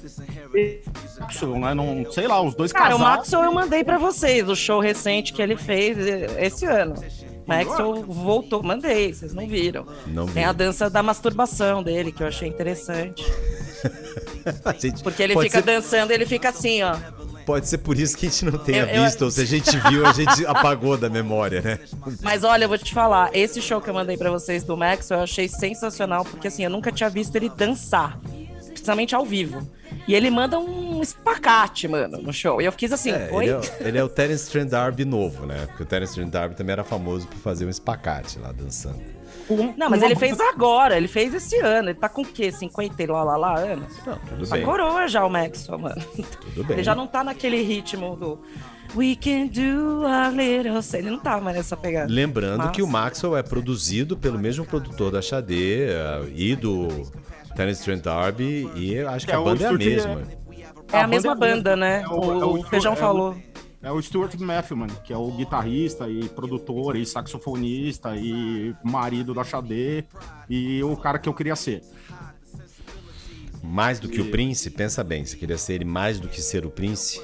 Isso, né? Não, sei lá, os dois Cara, o casados. Maxwell eu mandei pra vocês, o show recente que ele fez eh, esse ano. Maxwell voltou, mandei, vocês não viram. Não vi. Tem a dança da masturbação dele, que eu achei interessante. Gente- Porque ele fica ser, dançando, ele fica assim, ó. Pode ser por isso que a gente não tenha Eu- eu- visto, ou se a gente viu, a gente apagou da memória, né? Mas olha, eu vou te falar, esse show que eu mandei pra vocês do Maxwell eu achei sensacional, porque assim, eu nunca tinha visto ele dançar, principalmente ao vivo. E ele manda um espacate, mano, no show. E eu fiz assim, É, oi? ele, é, ele é o Terence Trent D'Arby novo, né? Porque o Terence Trent D'Arby também era famoso por fazer um espacate lá dançando. Não, mas ele fez agora, ele fez esse ano. Ele tá com o quê? 50 e lá, lá, lá anos? Não, tudo Tá bem. coroa já o Maxwell, mano. Tudo bem. Ele já não tá naquele ritmo do We can do a little... Ele não tá mais nessa pegada. Lembrando que o Maxwell é produzido pelo mesmo produtor da Xadê eh, e do Terence Trent D'Arby e eu acho que É, a o banda é a mesma. É a, A mesma banda é né? É o, o- é o- Feijão é falou. É o Stuart Matthewman, que é o guitarrista e produtor e saxofonista e marido da Xadê e o cara que eu queria ser. Mais do que o Prince, pensa bem, você queria ser ele mais do que ser o Prince?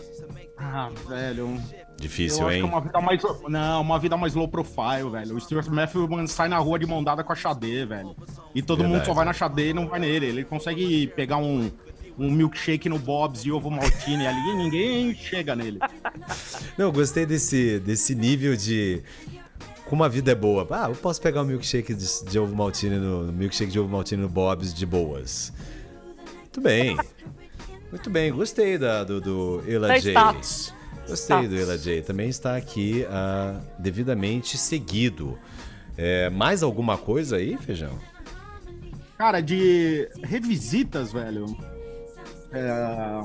Ah, velho. Difícil, eu acho hein? que é uma vida mais. Não, uma vida mais low profile, velho. O Stuart Matthewman sai na rua de mão dada com a Xadê, velho. E todo Verdade. mundo só vai na Xadê e não vai nele. Ele consegue pegar um, um milkshake no Bob's e ovo maltine ali e ninguém chega nele. Não, eu gostei desse, desse nível de. Como a vida é boa. Ah, eu posso pegar um milkshake de, de ovo maltine no milkshake de ovo maltine no Bob's de boas. Muito bem. Muito bem, gostei da, do, do Ela J. status. Gostei do. Ela J. Também está aqui ah, devidamente seguido. É, mais alguma coisa aí, Feijão? Cara, de revisitas, velho. É,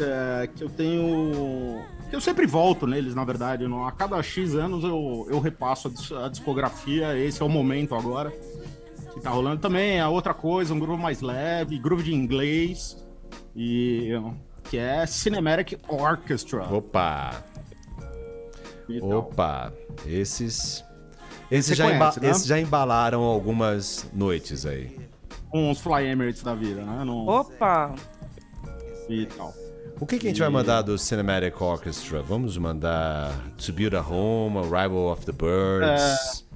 é, que eu tenho. Que eu sempre volto neles, na verdade. não- A cada X anos eu, eu repasso a, dis- a discografia. Esse é o momento agora. Que tá rolando também. A outra coisa, um groove mais leve, groove de inglês. E. Que é Cinematic Orchestra. Opa! e tal. Opa! Esses. Esses já, conhece, né? esses já embalaram algumas noites aí. Uns Fly Emirates da vida, né? Não, Opa! E tal. O que, que a gente vai mandar do Cinematic Orchestra? Vamos mandar To Build a Home, Arrival of the Birds.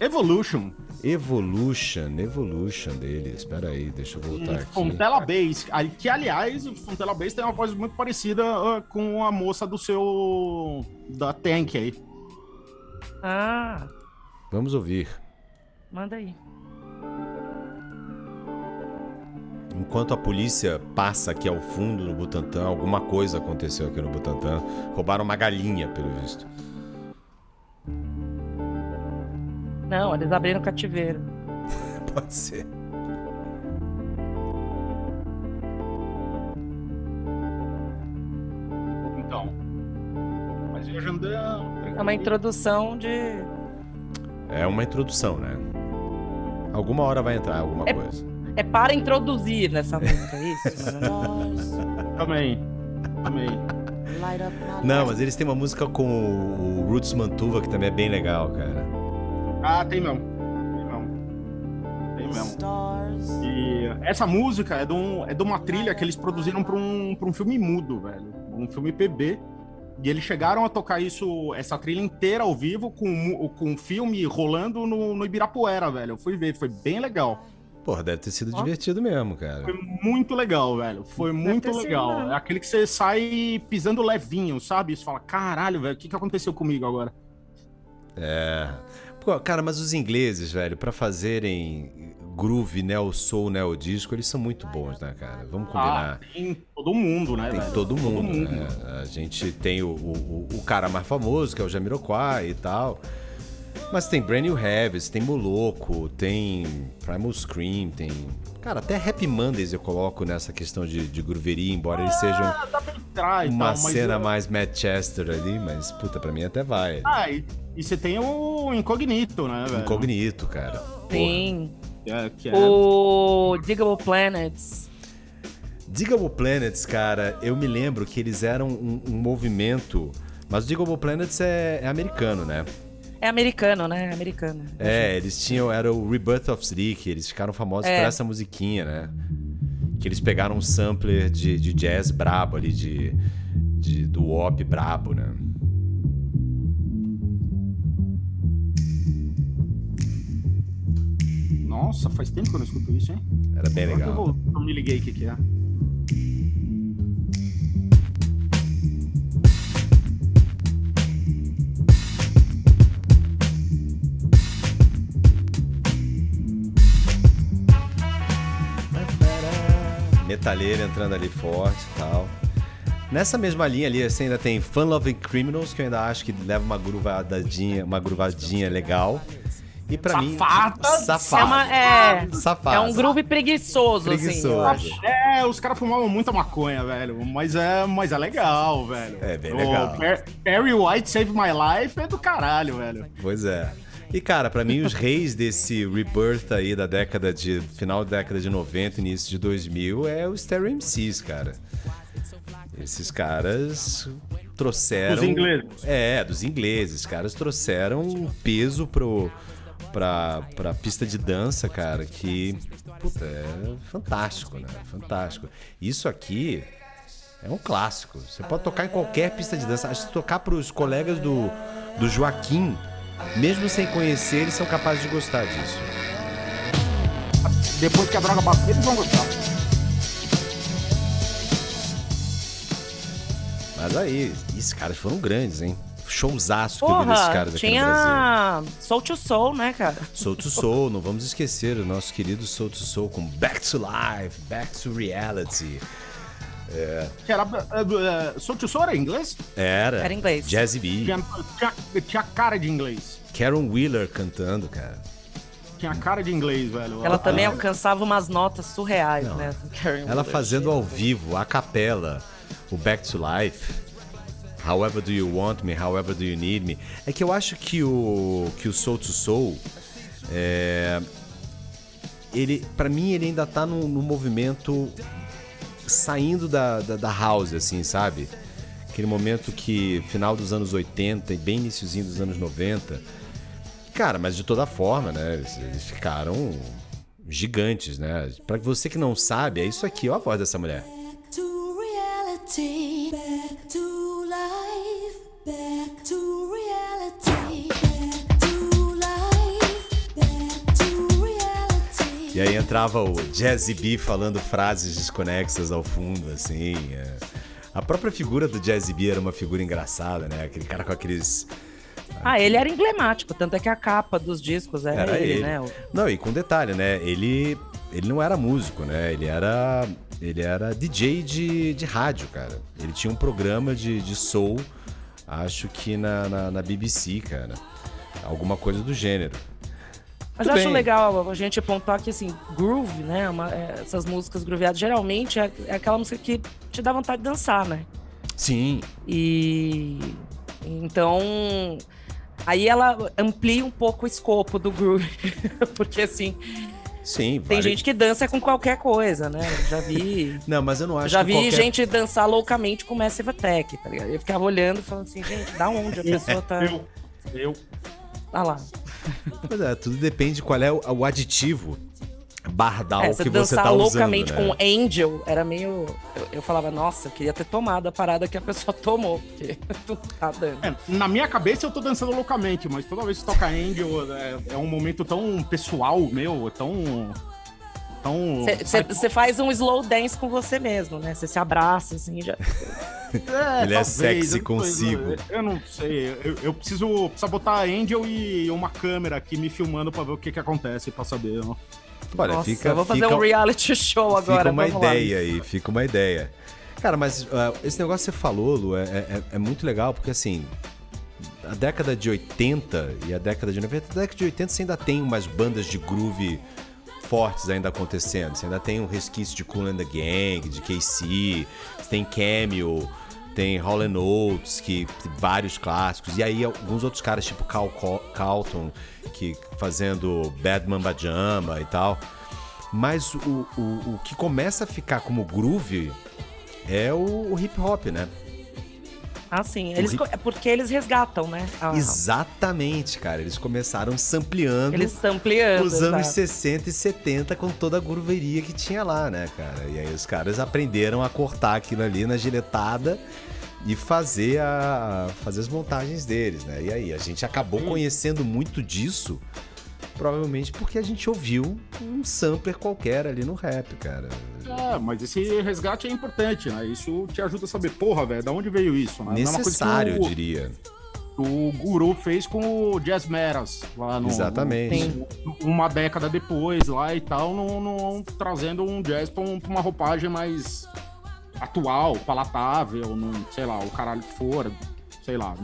Evolution. Evolution, Evolution deles. Espera aí, deixa eu voltar aqui. Fontella Bass, que aliás, o Fontella Bass tem uma voz muito parecida ah, com a moça do seu. da Tank aí. Ah, Vamos ouvir. manda aí. Enquanto a polícia passa aqui ao fundo no Butantã, alguma coisa aconteceu aqui no Butantã. Roubaram uma galinha, pelo visto. Não, eles abriram o cativeiro. Pode ser. Então. Mas viajando. É uma introdução de. É uma introdução, né? Alguma hora vai entrar alguma É- coisa. É para introduzir nessa música, é isso? Também. Também. Não, mas eles têm uma música com o Roots Mantuva que também é bem legal, cara. Ah, tem mesmo. Tem mesmo. Tem mesmo. E essa música é de, um, é de uma trilha que eles produziram pra um, pra um filme mudo, velho. Um filme PB. E eles chegaram a tocar isso, essa trilha inteira ao vivo, com, com o filme rolando no, no Ibirapuera, velho. Eu fui ver, foi bem legal. Porra, deve ter sido Ó. divertido mesmo, cara. Foi muito legal, velho. Foi muito ter sido legal. mesmo. É aquele que você sai pisando levinho, sabe? Você fala, caralho, velho, o que, que aconteceu comigo agora? É. Cara, mas os ingleses, velho, pra fazerem groove, neo soul, neo disco, eles são muito bons, né, cara? Vamos combinar. Ah, tem todo mundo, né, Tem velho? todo mundo, mundo. né? A gente tem o, o, o cara mais famoso, que é o Jamiroquai e tal. Mas tem Brand New Heavies, tem Moloco, tem Primal Scream, tem... Cara, até Happy Mondays eu coloco nessa questão de, de grooveria, embora eles sejam Ah, dá pra entrar e uma tal, cena eu- mais Manchester ali, mas, puta, pra mim até vai. Ah, e, e você tem o Incognito, né, velho? Incognito, cara. Sim. É, que é- O Digable Planets. Digable Planets, cara, eu me lembro que eles eram um, um movimento... Mas o Digable Planets é, é americano, né? É americano, né? É americano. É, eles tinham. Era o Rebirth of Sleek, eles ficaram famosos É. por essa musiquinha, né? Que eles pegaram um sampler de, de jazz brabo ali, de, de, do WOP brabo, né? Nossa, faz tempo que eu não escuto isso, hein? Era bem Agora legal. Eu, vou- eu me liguei o que, que é. Metalheiro entrando ali forte e tal. Nessa mesma linha ali, você ainda tem Fun Loving Criminals, que eu ainda acho que leva uma gruvadinha, uma gruvadinha legal. E pra mim. Safada. Safado. É, uma, é, Safado. é um groove preguiçoso, assim. Preguiçoso. acho. É, os caras fumavam muita maconha, velho. Mas é, mas é legal, velho. É bem O legal. Per- Perry White Save My Life é do caralho, velho. Pois é. E, cara, pra mim, os reis desse rebirth aí da década de. final da década de 90, início de 2000 é o Stereo MCs, cara. Esses caras trouxeram. Dos ingleses. É, dos ingleses. Os caras trouxeram um peso pro, pra, pra pista de dança, cara, que. Puta, é fantástico, né? Fantástico. Isso aqui é um clássico. Você pode tocar em qualquer pista de dança. Acho que se tocar pros colegas do, do Joaquim, mesmo sem conhecer, eles são capazes de gostar disso. Depois que a droga bater, eles vão gostar. Mas aí, esses caras foram grandes, hein? Showzaço que eu vi desses caras aqui no Brasil. tinha Soul to Soul, né, cara? Soul to Soul, não vamos esquecer o nosso querido Soul to Soul com Back to Life, Back to Reality. É, Que era. É, é, Soul to Soul era inglês? era. Era inglês. Jazzy B. Tinha, tinha, tinha cara de inglês. Karen Wheeler cantando, cara. Tinha cara de inglês, velho. Ela também alcançava umas notas surreais, Não. né? Karen Ela fazendo ao vivo, a capela, o Back to Life. However do you want me, however do you need me. É que eu acho que o que o Soul to Soul é, ele, para mim ele ainda tá no, movimento saindo da, da, da house, assim, sabe? Aquele momento que final dos anos 80 e bem iniciozinho dos anos 90. Cara, mas de toda forma, né? Eles, eles ficaram gigantes, né? Pra você que não sabe, é isso aqui, ó a voz dessa mulher. E aí entrava o Jazzy B falando frases desconexas ao fundo, assim. é. A própria figura do Jazzy B era uma figura engraçada, né? Aquele cara com aqueles. Ah, ele era emblemático, tanto é que a capa dos discos era, Era ele, ele. né? Não, e com detalhe, né? Ele, ele não era músico, né? Ele era, ele era DJ de, de rádio, cara. Ele tinha um programa de, de soul, acho que na, na, na BBC, cara. Alguma coisa do gênero. Mas eu acho bem. legal a gente apontar que, assim, groove, né? uma- é, essas músicas grooveadas, geralmente é, é aquela música que te dá vontade de dançar, né? Sim, E então aí ela amplia um pouco o escopo do groove, porque assim, sim. tem vale- gente que dança com qualquer coisa, né? Já vi, Não, mas eu não acho já que vi qualquer... gente dançar loucamente com Massive Attack, tá ligado? Eu ficava olhando e falando assim, gente, da onde a pessoa tá, Eu. Eu. tá lá? Mas é, tudo depende de qual é o, o aditivo bardal É, você que você dançar tá loucamente usando, né? com Angel era meio. Eu, eu falava, nossa, eu queria ter tomado a parada que a pessoa tomou, porque não tá dando. É, na minha cabeça eu tô dançando loucamente, mas toda vez que toca Angel é, é um momento tão pessoal meu, tão. tão. Você faz um slow dance com você mesmo, né? Você se abraça, assim, já. É, Ele é talvez, sexy eu não- consigo. Eu, eu não sei. Eu, eu preciso, preciso botar Angel e uma câmera aqui me filmando pra ver o que que acontece, pra saber. ó. Olha, Nossa, fica, eu vou fazer fica, um reality show agora. fica uma vamos lá. ideia aí, fica uma ideia. Cara, mas ah, esse negócio que você falou, Lu, é, é- é muito legal, porque assim, a década de 80 e a década de 90, a década de 80 você ainda tem umas bandas de groove fortes ainda acontecendo. Você ainda tem um resquício de Cool and the Gang, de KC, você tem Cameo, tem Hall Oates, que vários clássicos. E aí alguns outros caras, tipo Cal Calton, que fazendo Bad Mamba Jamba e tal. Mas o, o, o que começa a ficar como groove é o, o hip hop, né? Ah, sim. Eles, é porque eles resgatam, né? a- Exatamente, cara. Eles começaram sampleando Eles estão ampliando. os anos exato. 60 e 70 com toda a grooveria que tinha lá, né, cara? E aí os caras aprenderam a cortar aquilo ali na giletada e fazer, a, fazer as montagens deles, né? E aí a gente acabou conhecendo muito disso, provavelmente porque a gente ouviu um sampler qualquer ali no rap, cara. É, mas esse resgate é importante, né? Isso te ajuda a saber, porra, velho, da onde veio isso, né? É Necessário, eu o- diria. o Guru fez com o Jazz Meras lá no. Exatamente. no- uma década depois lá e tal, não, não- trazendo um jazz pra, um- pra uma roupagem mais atual, palatável, não, sei lá, o caralho que for, sei lá.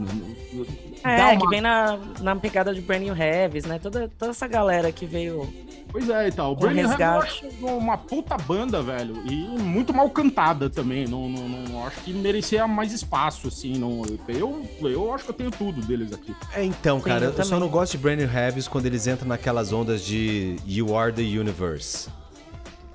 É, dá que uma- vem na, na pegada de Brand New Heavies, né? Toda, toda essa galera que veio Pois é, então. O Brandon Ham eu acho uma puta banda, velho. E muito mal cantada também. Não, não, não- acho que merecia mais espaço, assim. Não, eu, eu acho que eu tenho tudo deles aqui. É, então, Sim, cara, eu eu, só não gosto de Brandon Harris quando eles entram naquelas ondas de You Are the Universe.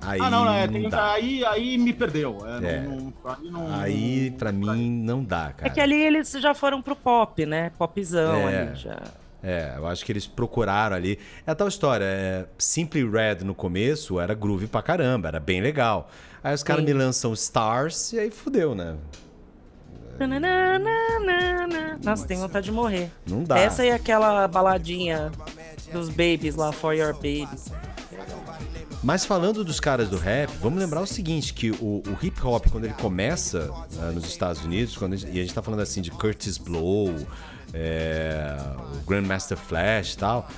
Aí ah, não, não, é, não tem- aí, aí me perdeu. É, É. não- não- aí não- Aí, pra mim, não dá, cara. É que ali eles já foram pro pop, né? Popzão É. ali já. É, eu acho que eles procuraram ali. É a tal história, é, Simply Red no começo era groove pra caramba, era bem legal. Aí os caras me lançam Stars e aí fudeu, né? Nossa, tem vontade de morrer. Não dá. Essa e aquela baladinha dos babies lá, For Your Babies. Mas falando dos caras do rap, vamos lembrar o seguinte, que o, o hip hop, quando ele começa ah, nos Estados Unidos, quando a gente- e a gente tá falando assim de Curtis Blow, é, o Grandmaster Flash e tal,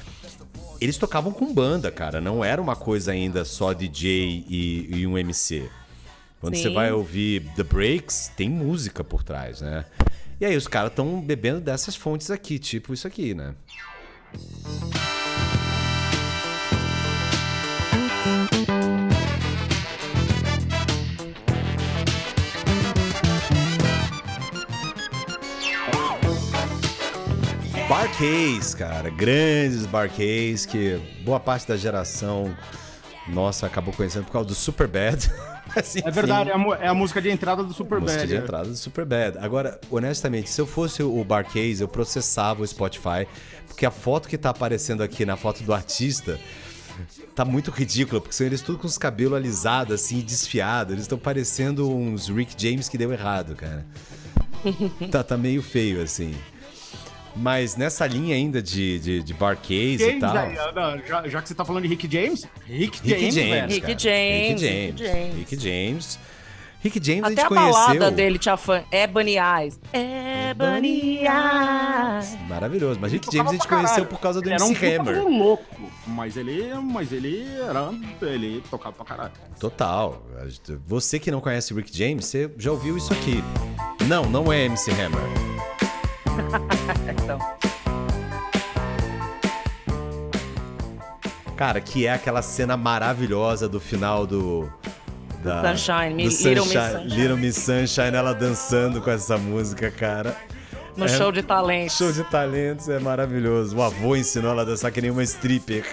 eles tocavam com banda, cara. Não era uma coisa ainda só DJ e, e um MC. Quando Sim. você vai ouvir The Breaks, tem música por trás, né? E aí os caras estão bebendo dessas fontes aqui, tipo isso aqui, né? Barcase, cara. Grandes Barcase que boa parte da geração nossa acabou conhecendo por causa do Superbad. Mas, É enfim, verdade, é a, é a música de entrada do Super música Bad. de é. entrada do Superbad. Agora, honestamente, se eu fosse o Barcase, eu processava o Spotify, porque a foto que tá aparecendo aqui na foto do artista tá muito ridícula, porque são eles tudo com os cabelos alisados, assim, desfiados. Eles estão parecendo uns Rick James que deu errado, cara. tá, tá meio feio, assim. Mas nessa linha ainda de, de, de Barcase e James, tal. aí, Ana, já, já que você tá falando de Rick James, Rick Rick James, James, velho. Rick. James, Rick Rick James. James. Rick James. Rick James a Até gente a conheceu. balada dele tinha fã. Ebony Eyes. Ebony Eyes. Maravilhoso. Mas Rick James a gente conheceu caralho. por causa do Ele era um MC Hammer. um louco, mas ele, mas ele era, ele tocava pra caralho. Total. Você que não conhece Rick James, você já ouviu isso aqui. Não, não é MC Hammer. Então, Cara, que é aquela cena maravilhosa do final do. Da, Sunshine, do Mi- Little Miss Sunshine, Sunshine. Little Miss Sunshine, ela dançando com essa música, cara. no É. show de talentos. Show de talentos é maravilhoso. O avô ensinou ela a dançar que nem uma stripper.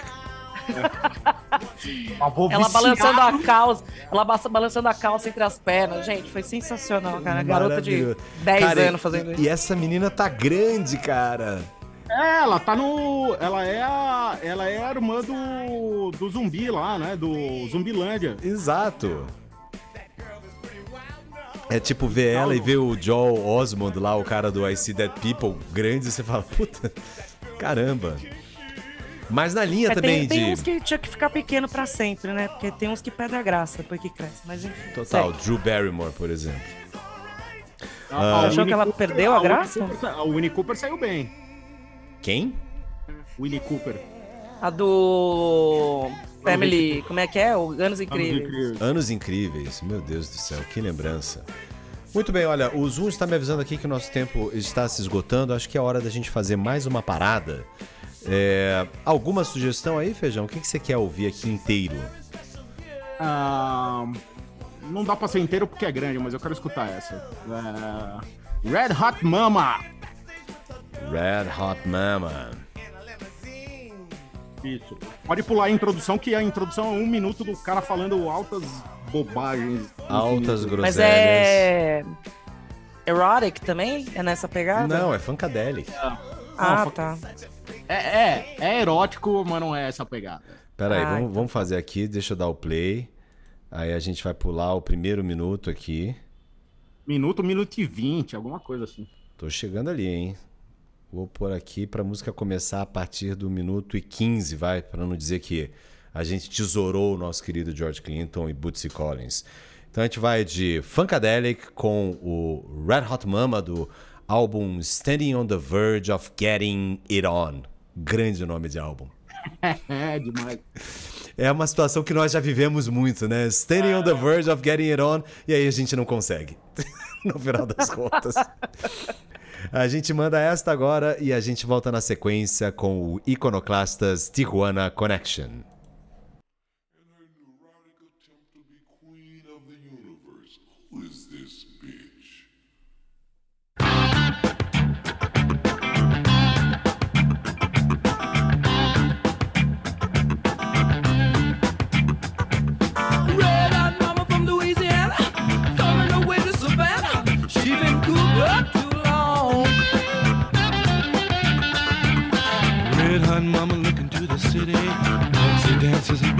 Ela balançando a calça, ela ba- balançando a calça entre as pernas. Gente, foi sensacional, cara. Garota de Maravilhoso. 10 Cara, anos fazendo e, isso. E essa menina tá grande, cara. É, ela tá no. Ela é a. Ela é a irmã do. do zumbi lá, né? Do Zumbilândia. Exato. É tipo ver ela e ver o Joel Osmond lá, o cara do I See Dead People, grande, e você fala, puta, caramba. Mas na linha É, também tem, tem de. uns que tinha que ficar pequeno pra sempre, né? Porque tem uns que perdem a graça depois que cresce. Mas enfim. Total, segue. Drew Barrymore, por exemplo. A- a Você achou Winnie que ela Cooper- perdeu a Winnie graça? Cooper A Winnie Cooper saiu bem. Quem? Winnie Cooper. A do. Family. Como é que é? O Anos Incríveis. Anos incríveis, meu Deus do céu, que lembrança. Muito bem, olha, o Zoom está me avisando aqui que o nosso tempo está se esgotando. Acho que é hora da gente fazer mais uma parada. É, alguma sugestão aí, Feijão? O que, que você quer ouvir aqui inteiro? Ah, não dá pra ser inteiro porque é grande, mas eu quero escutar essa. É, Red Hot Mama. Red Hot Mama. Isso. Pode pular a introdução, que a introdução é um minuto do cara falando altas bobagens. Altas infinitas. Mas groselhas. é. Erotic também? É nessa pegada? Não, é Funkadelic. Ah, Não, tá. É, é, é erótico, mas não é essa pegada. Pera aí, Ah, vamos, então. vamos fazer aqui, deixa eu dar o play. Aí a gente vai pular o primeiro minuto aqui. Minuto, minuto e vinte, alguma coisa assim. Tô chegando ali, hein? Vou pôr aqui pra música começar a partir do minuto e 15, vai, Pra não dizer que a gente tesourou o nosso querido George Clinton e Bootsy Collins. Então a gente vai de Funkadelic com o Red Hot Mama do álbum Standing on the Verge of Getting It On. Grande nome de álbum. É, demais. É uma situação que nós já vivemos muito, né? Standing on the verge of getting it on, e aí a gente não consegue. no final das contas. A gente manda esta agora e a gente volta na sequência com o Iconoclastas Tijuana Connection.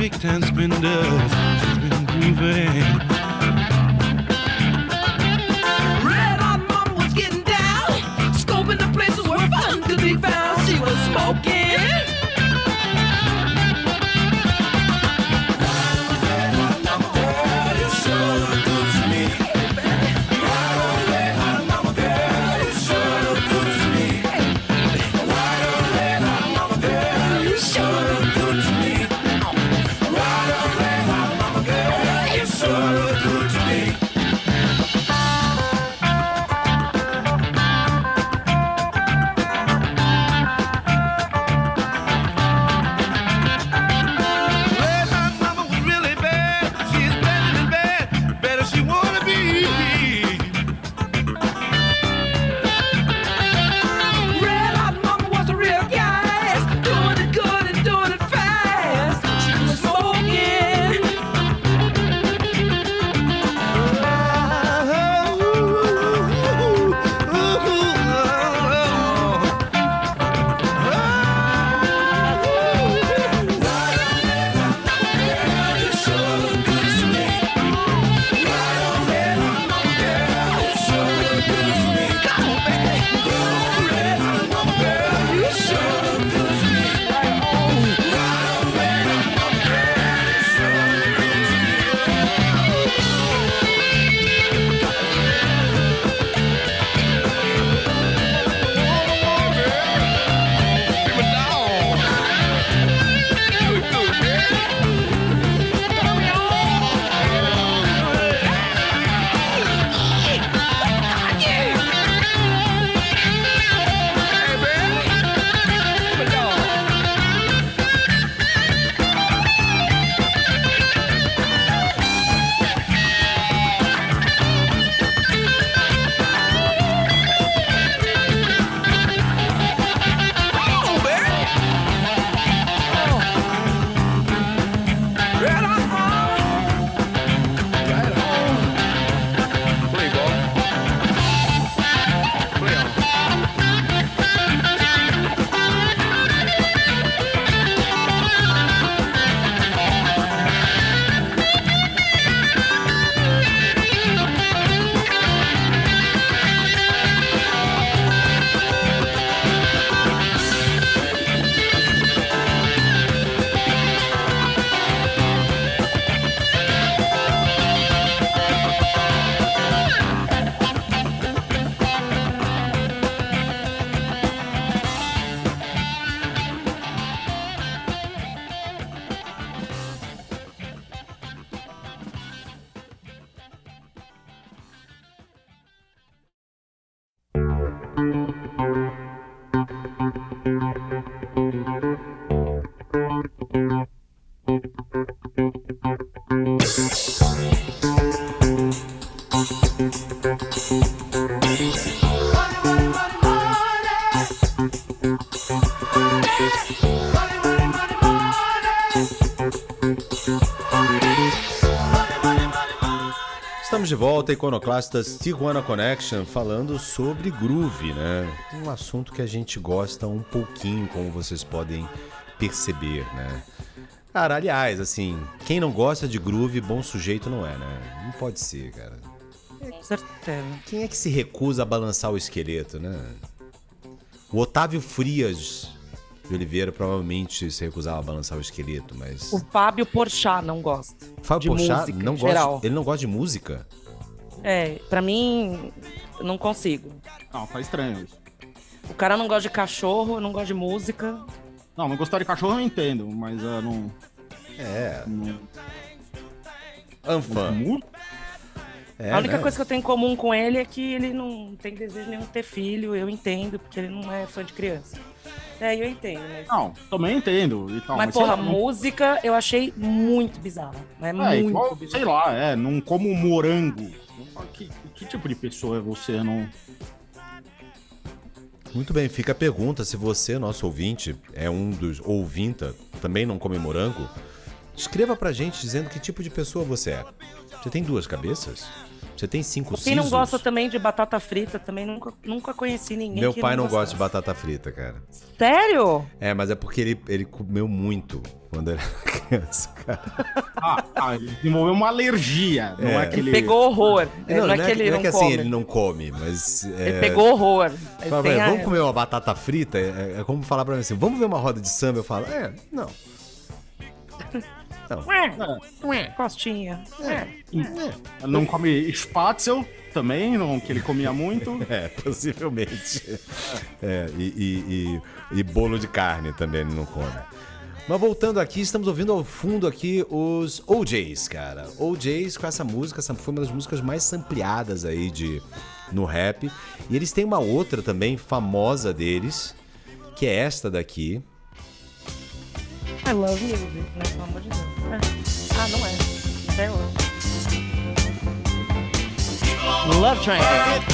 Big time spenders. She's been grooving. De volta, Iconoclastas Tijuana Connection, falando sobre groove, né? Um assunto que a gente gosta um pouquinho, como vocês podem perceber, né? Cara, aliás, assim, quem não gosta de groove, bom sujeito não é, né? Não pode ser, cara. Certeza. Quem é que se recusa a balançar o esqueleto, né? O Otávio Frias de Oliveira provavelmente se recusava a balançar o esqueleto, mas. O Fábio Porchat não gosta. Fábio Porchat música, não gosta, geral. ele não gosta de música? É, pra mim, não consigo. Não, tá estranho isso. O cara não gosta de cachorro, não gosta de música. Não, não gostar de cachorro eu entendo, mas uh, não. É. não... Anfã. É, a única né? coisa que eu tenho em comum com ele é que ele não tem desejo nenhum de ter filho, eu entendo, porque ele não é fã de criança. É, eu entendo, mas. Não, também entendo. E tal, mas, porra, sei lá, música eu achei muito bizarra. É, não- é, muito igual, bizarra. sei lá, é, não como morango. Que, que tipo de pessoa é você? Não... Muito bem, fica a pergunta: se você, nosso ouvinte, é um dos ouvinta, também não come morango, escreva pra gente dizendo que tipo de pessoa você é. Você tem duas cabeças? Você tem cinco Quem não gosta também de batata frita, também nunca, nunca conheci ninguém Meu que pai não gosta de batata frita, cara. Sério? É, mas é porque ele, ele comeu muito quando era criança, cara. Ah, ah, ele desenvolveu uma alergia. Não É. é, Ele aquele. Pegou horror. É, Não, não, é não que é, ele não não, é que assim come. ele não come, mas. é, Ele pegou horror. Ele Fala a- vamos comer uma batata frita? É, é como falar pra mim assim, vamos ver uma roda de samba? Eu falo, é, não. Ué, Costinha. É. Não come spatzel também, não, que ele comia muito. É, possivelmente. É, e, e- e- e bolo de carne também ele não come. Mas voltando aqui, estamos ouvindo ao fundo aqui os OJs, cara. OJs com essa música, essa foi uma das músicas mais sampleadas aí de, no rap. E eles têm uma outra também famosa deles, que é esta daqui. I love music, né? Pelo amor de Deus. Ah, não é. Até hoje. Love Train.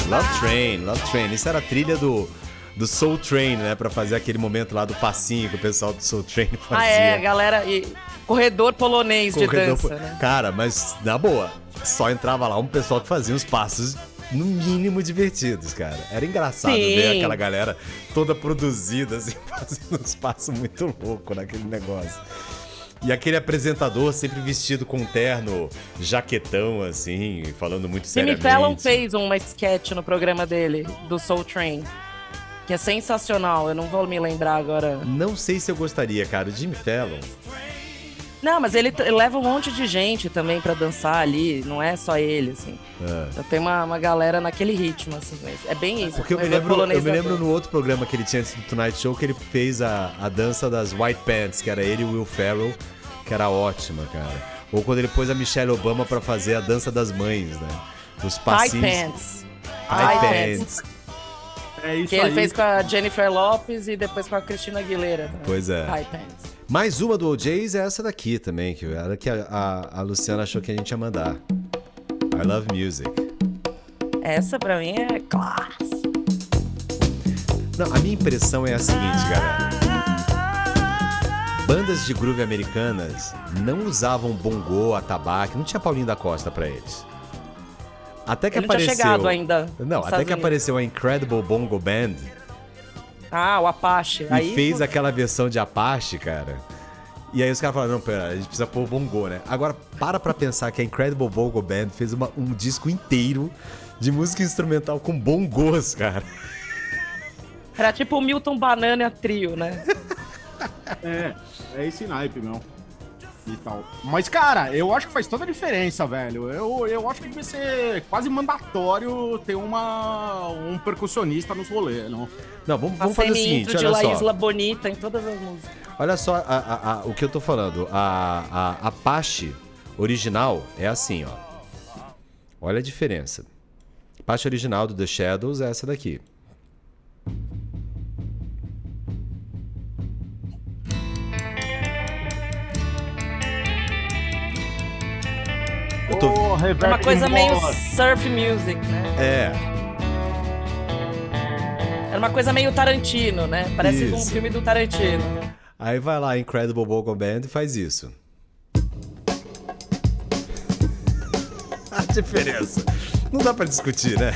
Love Train, Love Train. Isso era a trilha do, do Soul Train, né? Pra fazer aquele momento lá do passinho que o pessoal do Soul Train fazia. Ah, é, galera. E corredor polonês de Corredor dança, po- né? Cara, mas na boa, só entrava lá um pessoal que fazia uns passos no mínimo divertidos, cara. Era engraçado Sim. ver aquela galera toda produzida, assim, fazendo uns passos muito loucos naquele negócio. E aquele apresentador sempre vestido com um terno jaquetão, assim, falando muito Jimmy seriamente. Fallon fez uma sketch no programa dele, do Soul Train. Que é sensacional, eu não vou me lembrar agora. Não sei se eu gostaria, cara. O Jimmy Fallon. Não, mas ele t- leva um monte de gente também pra dançar ali, não é só ele, assim. É. Então tem uma, uma galera naquele ritmo, assim. mas É bem isso. Porque eu me corredor lembro, eu me lembro no outro programa que ele tinha antes do Tonight Show que ele fez a, a dança das White Pants, que era ele e o Will Ferrell, que era ótima, cara. Ou quando ele pôs a Michelle Obama pra fazer a dança das mães, né? Os High passinhos. Pants. High High Pants. É isso Que ele aí. fez com a Jennifer Lopes e depois com a Cristina Aguilera. né? Pois é. High Pants. Mais uma do OJs é essa daqui também, que era que a, a, a Luciana achou que a gente ia mandar. I Love Music. Essa pra mim é classe. Não, a minha impressão é a seguinte, galera. Bandas de groove americanas não usavam bongô, atabaque, não tinha Paulinho da Costa pra eles. Até que Ele não tinha apareceu. chegado ainda Não, até que Unidos. apareceu a Incredible Bongo Band Ah, o Apache. e Aí, fez aquela versão de Apache, cara. E aí os caras falaram, não, pera, a gente precisa pôr bongô, né? Agora, para pra pensar que a Incredible Bongo Band fez uma- um disco inteiro de música instrumental com bongos, cara. Era tipo o Milton Banana Trio, né? É, é esse naipe, meu. E tal. Mas, cara, eu acho que faz toda a diferença, velho. Eu, eu acho que deve ser quase mandatório ter uma, um percussionista nos rolês, não? Não, vamos, A vamos fazer o seguinte, de olha La só. Isla Bonita em todas as músicas. Olha só a- a- a- o que eu tô falando. A, a Apache original é assim, ó. Olha a diferença. Apache original do The Shadows é essa daqui. Tô... É uma coisa meio surf music, né? É, Era uma coisa meio Tarantino, né? Parece um Isso. filme do Tarantino. aí vai lá Incredible Bongo Band e faz isso. a diferença. Não dá pra discutir, né?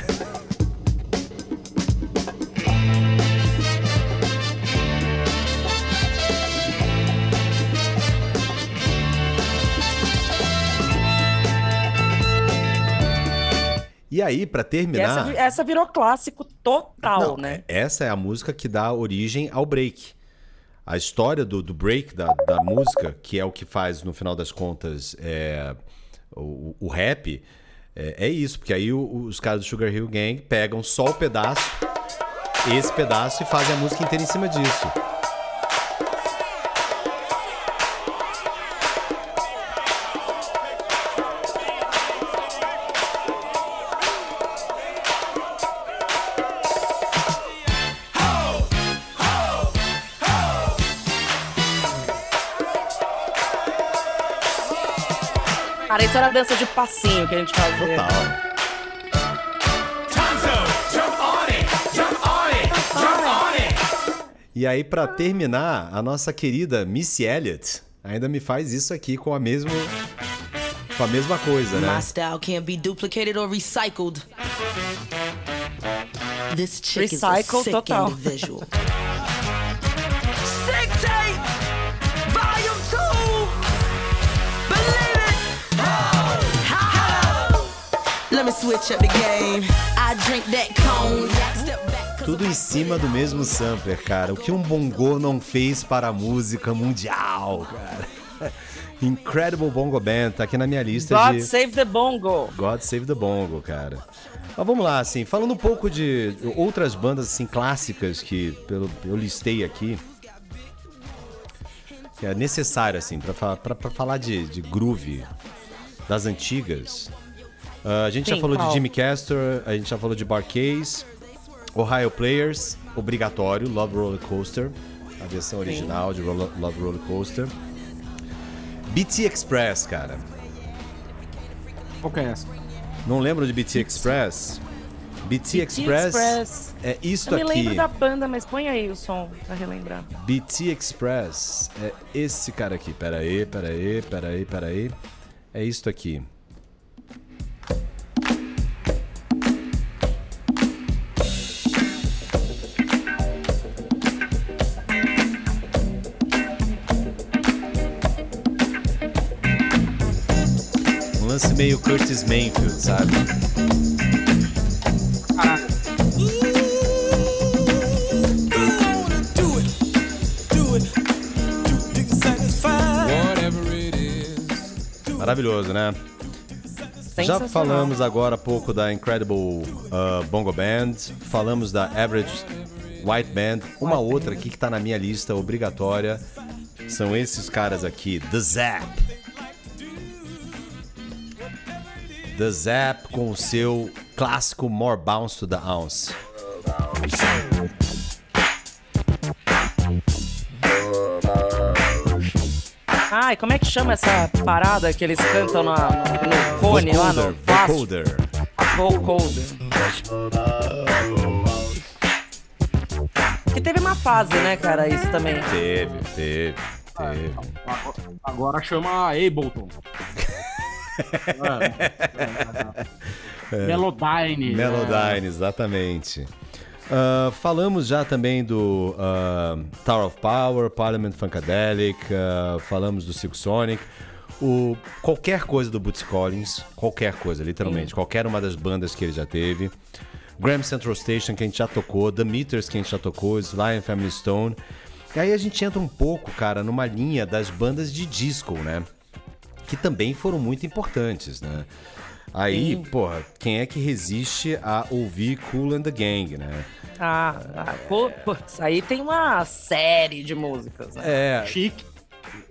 Aí, pra E terminar. essa, essa virou clássico total, Não, né? Essa é a música que dá origem ao break. A história do, do break, da, da música, que é o que faz, no final das contas, é, o, o rap, é, é isso. Porque aí o- os caras do Sugar Hill Gang pegam só o pedaço, esse pedaço, e fazem a música inteira em cima disso. Isso era dança de passinho que a gente fazia. Total. E aí, pra terminar, a nossa querida Missy Elliott ainda me faz isso aqui com a mesma, com a mesma coisa, né? My style can't be duplicated or recycled. This chick is a Recycle sick total. individual. Tudo em cima do mesmo sampler, cara. O que um bongô não fez para a música mundial, cara. Incredible Bongo Band, tá aqui na minha lista God de Save the Bongo. God Save the Bongo, cara. Mas vamos lá, assim, falando um pouco de outras bandas assim clássicas que pelo, eu listei aqui. Que é necessário, assim, pra falar de, de groove das antigas. Ah, a gente já Sim, falou de qual? Jimmy Castor, a gente já falou de Barcase, Ohio Players, obrigatório, Love Roller Coaster, a versão original de Love Roller Coaster. BT Express, cara. Qual que é essa? Não lembram de BT Express? BT Express, Express. é isto Eu me aqui. lembro da banda, mas põe aí o som pra relembrar. BT Express é esse cara aqui. Pera aí, pera aí, pera aí, pera aí. É isto aqui. Meio Curtis Mayfield, sabe? Maravilhoso, né? Já falamos agora há pouco da Incredible uh, Bongo Band, falamos da Average White Band, uma outra aqui que tá na minha lista obrigatória são esses caras aqui, The Zap. The Zap com o seu clássico More Bounce to the Ounce. Ai, como é que chama essa parada que eles cantam na, no, no cone lá no Vocoder, vocoder. Vocoder. Que teve uma fase, né, cara, isso também. Teve, teve, teve. Agora, agora chama Ableton. É, é, é. Melodyne. Melodyne, exatamente. Ah, falamos já também do ah, Tower of Power, Parliament Funkadelic, ah, falamos do Silk Sonic. O, qualquer coisa do Boots Collins, qualquer coisa, literalmente, qualquer uma das bandas que ele já teve. Graham Central Station, que a gente já tocou, The Meters, que a gente já tocou, Sly and Family Stone. E aí a gente entra um pouco, cara, numa linha das bandas de disco, né? Que também foram muito importantes, né? Aí, porra, quem é que resiste a ouvir Cool and the Gang, né? Ah, ah pô, putz, aí tem uma série de músicas, né? É, Chique.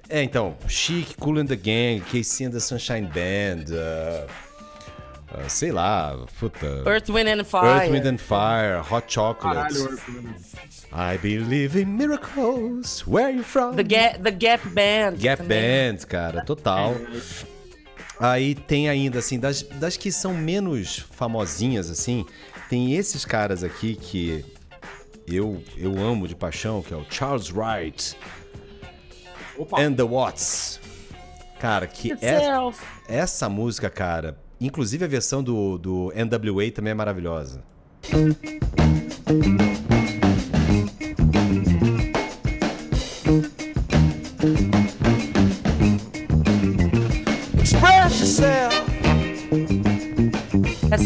é então, Chic, Cool and the Gang, Casey and the Sunshine Band, uh, uh, sei lá, puta. Earth, Wind and Fire. Earth, Wind and Fire, Hot Chocolate. Caralho, Orkut. I believe in miracles. Where you from? The, Ga The Gap Band. Gap também. Band, cara, total. Aí tem ainda, assim, das, das que são menos famosinhas, assim, tem esses caras aqui que eu, eu amo de paixão, que é o Charles Wright Opa. and the Watts. Cara, que é, Itself. essa música, cara, inclusive a versão do, do NWA também é maravilhosa.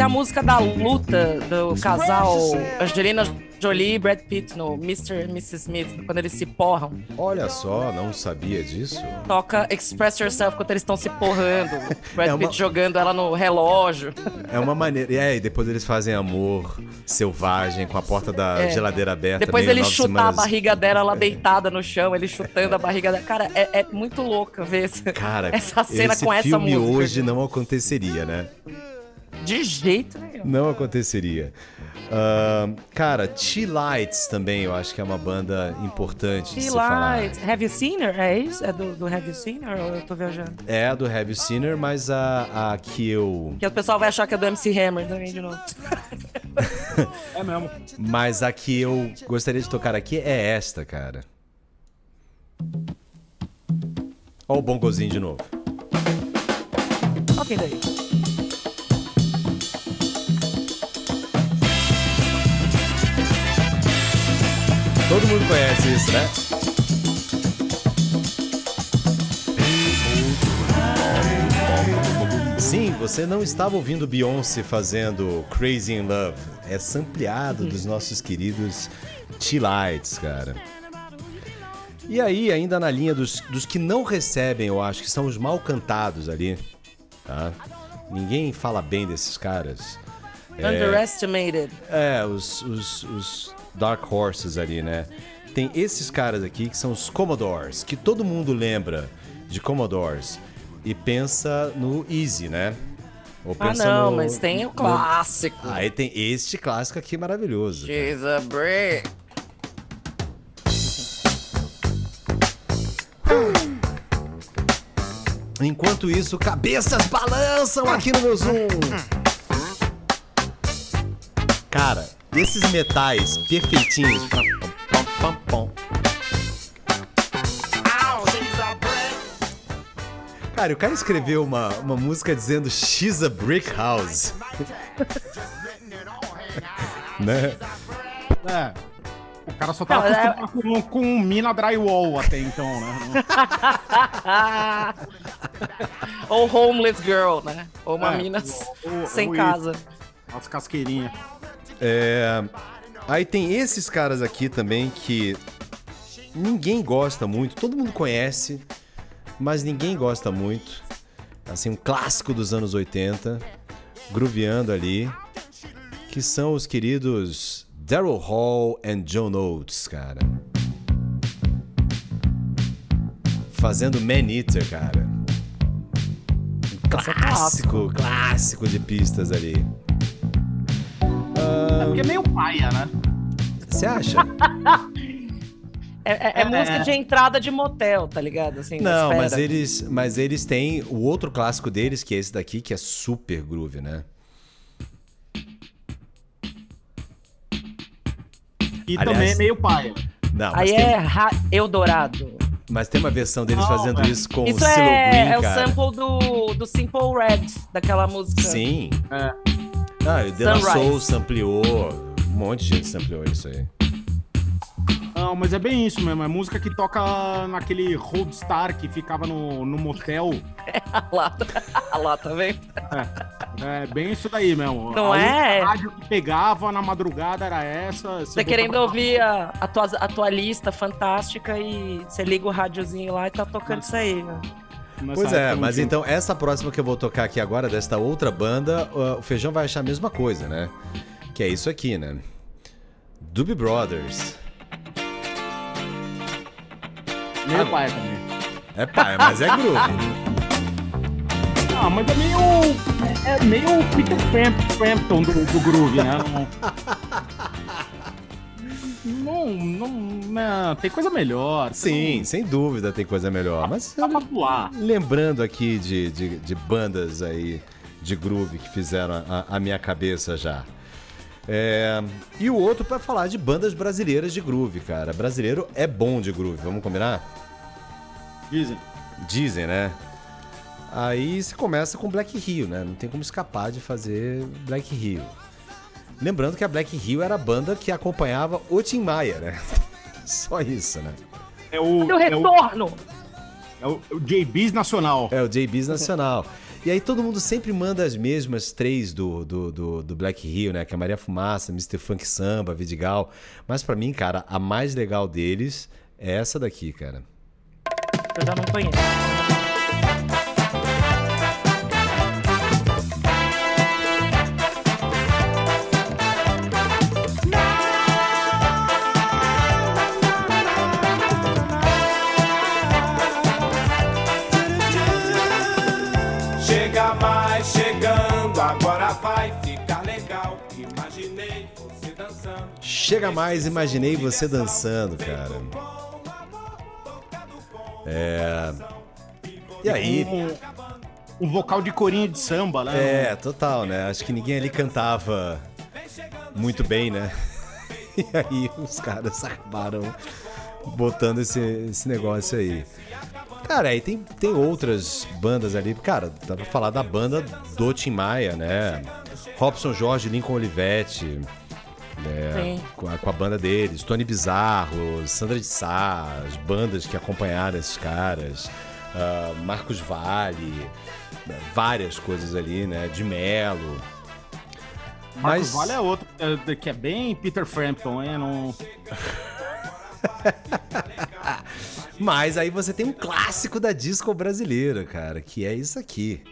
A música da luta do casal Angelina Jolie e Brad Pitt no Mr. e Mrs. Smith, quando eles se porram. Olha só, não sabia disso. Toca Express Yourself quando eles estão se porrando. Brad É uma- Pitt jogando ela no relógio. É uma maneira. E aí, depois eles fazem amor selvagem com a porta da É. geladeira aberta. Depois ele chutar semanas- a barriga dela lá deitada no chão, ele chutando a barriga dela. Cara, é, é muito louca ver essa, Cara, essa cena esse com essa filme música. hoje não aconteceria, né? De jeito nenhum. Não aconteceria. Ahn, cara, T-Lights também eu acho que é uma banda importante de se falar. T-Light. Have you seen her? É isso? É do, do Have you seen her ou eu tô viajando? É a do Heavy Sinner, mas a, a que eu. Que o pessoal vai achar que é do MC Hammer também de novo. É mesmo. Mas a que eu gostaria de tocar aqui é esta, cara. Ó o bongozinho de novo. Ok, daí. Todo mundo conhece isso, né? Sim, você não estava ouvindo Beyoncé fazendo Crazy in Love. É sampleado dos nossos queridos T-Lights, cara. E aí, ainda na linha dos, dos que não recebem, eu acho que são os mal cantados ali, tá? Ninguém fala bem desses caras. É, Underestimated. é, os, os, os Dark Horses ali, né? Tem esses caras aqui que são os Commodores, que todo mundo lembra de Commodores e pensa no Easy, né? Ou Ah, não, no- mas tem o no- clássico. Aí tem este clássico aqui maravilhoso. cara. She's a brick. Enquanto isso, cabeças balançam aqui no meu Zoom. Cara, esses metais perfeitinhos. Pam, pam, pam, pam. Cara, o cara escreveu uma, uma música dizendo She's a Brick House. né? É. O cara só tava Não, é- acostumado com, com mina drywall até então, né? Ou homeless girl, né? Ou uma É, mina ou- ou- sem ou casa. As casqueirinhas. É, Aí tem esses caras aqui também que ninguém gosta muito, todo mundo conhece, mas ninguém gosta muito. Assim, um clássico dos anos 80, grooveando ali, que são os queridos Daryl Hall e John Oates, cara. Fazendo Man Eater, cara. Um é clássico, clássico de pistas ali. É porque é meio paia, né? Você acha? É, é- é É. música de entrada de motel, tá ligado? Assim, Não, mas eles, mas eles têm o outro clássico deles, que é esse daqui, que é super groove, né? E Aliás- também é meio paia. Não, Aí tem, é Ra- Eldorado. mas tem uma versão deles Não, fazendo isso com Isso o Silo é, Green, é o cara. sample do, do Simple Red, daquela música. Sim. É. Ah, o De La. Soul sampleou. Um monte de gente sampleou isso aí. Não, mas é bem isso mesmo. É música que toca naquele Roadstar que ficava no, no motel. A lata, a lata, vem. É bem isso daí mesmo. Não a é? única rádio que pegava na madrugada era essa. Você querendo ouvir a, a, tua, a tua lista fantástica e você liga o rádiozinho lá e tá tocando isso aí, né? Pois é, mas então essa próxima que eu vou tocar aqui agora, desta outra banda, o Feijão vai achar a mesma coisa, né? Que é isso aqui, né? Doobie Brothers. Meio paia também. É pai, mas é groove. Ah, mas é meio. É, é meio Peter Frampton do, do groove, né? Não, não, não, tem coisa melhor. Sim, sem dúvida tem coisa melhor. Mas pra pular. lembrando aqui de, de, de bandas aí de groove que fizeram a, a minha cabeça já. É, e o outro pra falar de bandas brasileiras de groove, cara. Brasileiro é bom de groove, vamos combinar? Dizem. Dizem, né? Aí você começa com Black Rio, né? Não tem como escapar de fazer Black Rio. Lembrando que a Black Rio era a banda que acompanhava o Tim Maia, né? Só isso, né? É o. Meu é o, retorno! é o, é o JBs Nacional. É, o JBs Nacional. E aí todo mundo sempre manda as mesmas três do, do, do, do Black Rio, né? Que é Maria Fumaça, Mr. Funk Samba, Vidigal. Mas pra mim, cara, a mais legal deles é essa daqui, cara. Eu já não conheço. Chega mais, imaginei você dançando, cara. É. E aí? Um, um vocal de corinho de samba, né? É, total, né? Acho que ninguém ali cantava muito bem, né? E aí os caras acabaram botando esse, esse negócio aí. Cara, aí tem, tem outras bandas ali. Cara, dá pra falar da banda do Tim Maia, né? Robson Jorge, Lincoln Olivetti. Né? Com, a, com a banda deles, Tony Bizarro, Sandra de Sá, as bandas que acompanharam esses caras, ah, Marcos Vale, né? várias coisas ali, né? De Melo. Marcos Vale é outro, é, que é bem Peter Frampton, hein? Não... Mas aí você tem um clássico da disco brasileira, cara, que é isso aqui.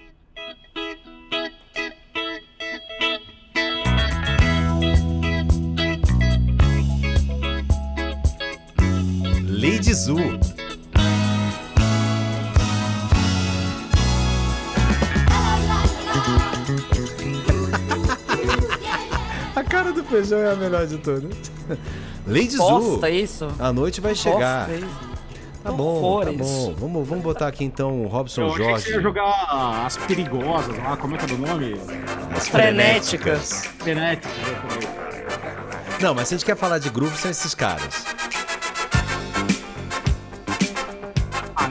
Lady Zoo. A cara do feijão é a melhor de todas. Lady Zoo. Posta isso. A noite vai chegar. Posta isso. Tá bom, tá bom. Vamos, vamos botar aqui então o Robson Eu achei que Jorge. você ia jogar as perigosas lá, como é que é o nome? As Frenéticas. Frenéticas. Não, mas se a gente quer falar de groove, são esses caras.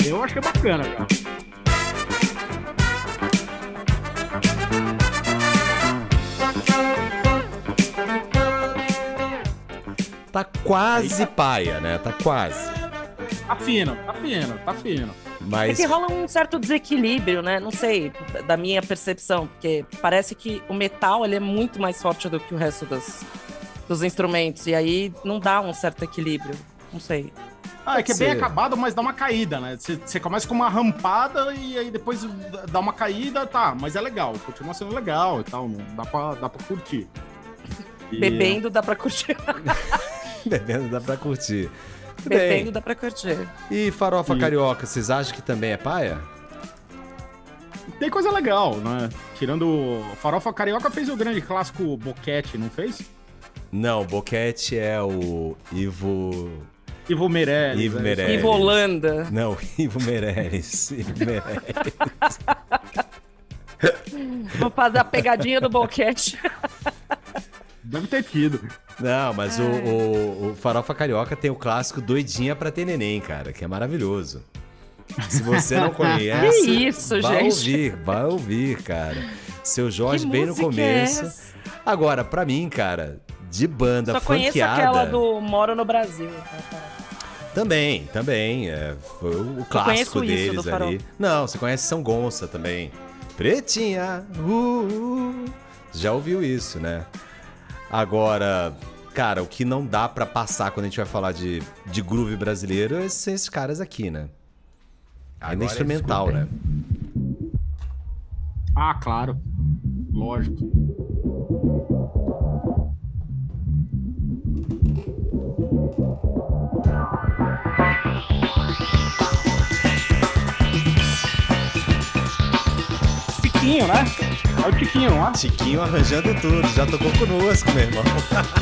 Eu achei bacana, cara. Tá quase paia, né? Tá quase. Tá fino, tá fino, tá fino. É Mas que rola um certo desequilíbrio, né? Não sei, da minha percepção, porque parece que o metal ele é muito mais forte do que o resto dos, dos instrumentos, e aí não dá um certo equilíbrio. Não sei. Ah, é que é bem acabado, mas dá uma caída, né? Você, começa com uma rampada e aí depois dá uma caída, tá, mas é legal, continua sendo legal e tal, não- dá pra, dá pra curtir. E- Bebendo dá pra curtir. bebendo dá pra curtir. Bebendo bem. dá pra curtir. E farofa E- carioca, vocês acham que também é paia? Tem coisa legal, né? Tirando. Farofa Carioca fez o grande clássico Boquete, não fez? Não, Boquete é o Ivo. Ivo Meirelles. Ivo é Meirelles. Ivo Holanda. Não, Ivo Meirelles. Ivo Meirelles. Vou fazer a pegadinha do boquete. Deve ter tido. Não, mas o, o- o Farofa Carioca tem o clássico Doidinha pra ter neném, cara, que é maravilhoso. Se você não conhece, Que isso, vai gente? ouvir, vai ouvir, cara. Seu Jorge Que bem no é começo. essa? Agora, pra mim, cara, de banda Só conheço funkeada... aquela do Moro no Brasil. Também, também. É, foi o clássico conheço isso deles Farol. ali. Não, você conhece São Gonça também. Pretinha, uh, uh. Já ouviu isso, né? Agora, cara, o que não dá pra passar quando a gente vai falar de, de groove brasileiro é são esses caras aqui, né? Ainda Agora instrumental, né? Ah, claro. Lógico. Tiquinho, né? É o Tiquinho, não é? Tiquinho arranjando tudo, já tocou conosco, meu irmão.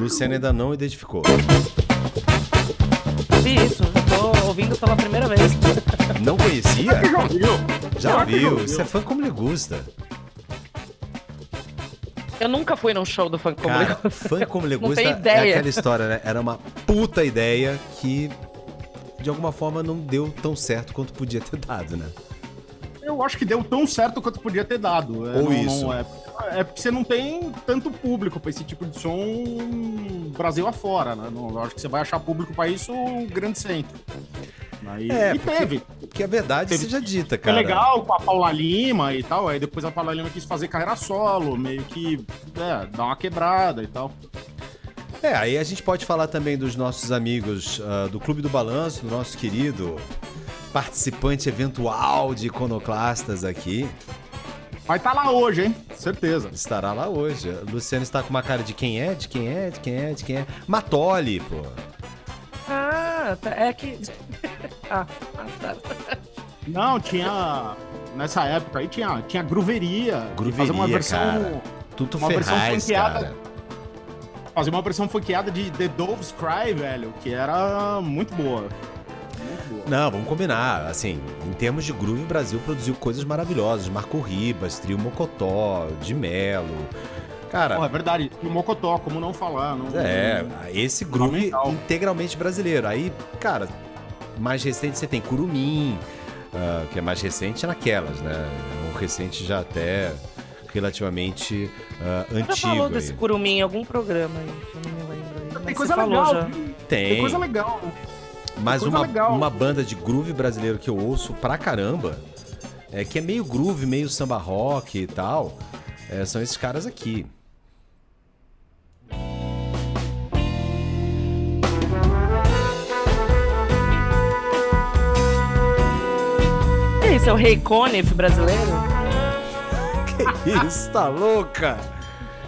Luciano ainda não identificou. Isso, tô ouvindo pela primeira vez. Não conhecia? Já viu? Você é fã como lhe gusta. Eu nunca fui num show do funk como Cara, Legal. fã como lhe Não gusta tenho é ideia. aquela história, né? Era uma puta ideia que de alguma forma não deu tão certo quanto podia ter dado, né? Eu acho que deu tão certo quanto podia ter dado. É, Ou não- isso. não é, é porque você não tem tanto público pra esse tipo de som Brasil afora, né? Não, eu acho que você vai achar público pra isso o grande centro. Aí, É, e porque- teve. Porque a verdade Teve- seja dita, Foi cara. legal com a Paula Lima e tal. Aí depois a Paula Lima quis fazer carreira solo, meio que é, dar uma quebrada e tal. É, aí a gente pode falar também dos nossos amigos ah, do Clube do Balanço, do nosso querido participante eventual de Iconoclastas aqui. Vai estar lá hoje, hein? Certeza. Estará lá hoje. O Luciano está com uma cara de quem é, de quem é, de quem é, de quem é. Matoli, pô. Ah, tá- é que. ah, tá. Não, tinha. nessa época aí tinha, tinha grooveria. e Gruveria, fazer uma versão, cara. Tudo uma versão Ferraz, funkeada. cara. Fazer uma versão funkeada de The Dove's Cry, velho, que era muito boa. Muito boa. Não, vamos combinar. Assim, em termos de groove, o Brasil produziu coisas maravilhosas. Marco Ribas, Trio Mocotó, de Melo. Cara, Porra, é verdade. E o Mocotó, como não falar? Não, é, esse groove integralmente brasileiro. Aí, cara, mais recente você tem Curumim, ah, que é mais recente naquelas, né? Um recente já até relativamente Já antigo. falou aí. desse curumim em algum programa aí, que eu não me lembro. aí, mas Tem você coisa legal. já. Tem, Tem, coisa legal. mas coisa uma, legal. uma banda de groove brasileiro que eu ouço pra caramba, é que é meio groove, meio samba rock e tal, é, são esses caras aqui. Isso, é o Rei Conif brasileiro? Que isso, tá louca?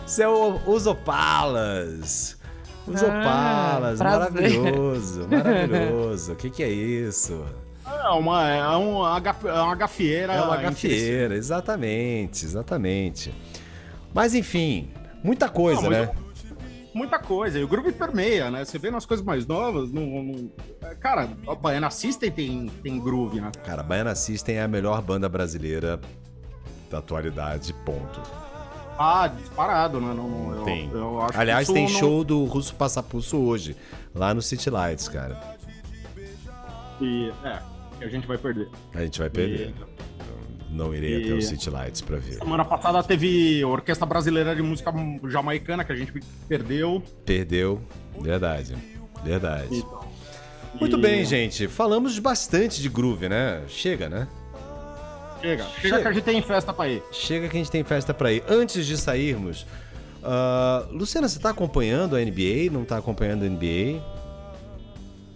Isso é o os Opalas. Os Ah, maravilhoso, maravilhoso. O que, que é isso? É uma, é uma, é uma gafieira. É uma gafieira, exatamente, exatamente. Mas enfim, muita coisa, Não, mas né? Muita coisa. E o grupo permeia, né? Você vê nas coisas mais novas. Não, não- é, Cara, a Baiana System tem, tem groove, né? Cara, Baiana System é a melhor banda brasileira da atualidade, ponto. Ah, disparado, né? Não, não, eu, Tem. eu que Aliás, tem show do Russo Passapulso hoje, lá no City Lights, cara. E, é, a gente vai perder. A gente vai perder. Então, Não irei até o E- City Lights pra ver. Semana passada teve Orquestra Brasileira de Música Jamaicana, que a gente perdeu. Perdeu, verdade. Verdade. Então, Muito e- bem, gente. Falamos bastante de groove, né? Chega, né? Chega, chega, Chega. que a gente tem festa pra ir. Chega que a gente tem festa pra ir. Antes de sairmos, ah, Luciana, você tá acompanhando a NBA? Não tá acompanhando a NBA?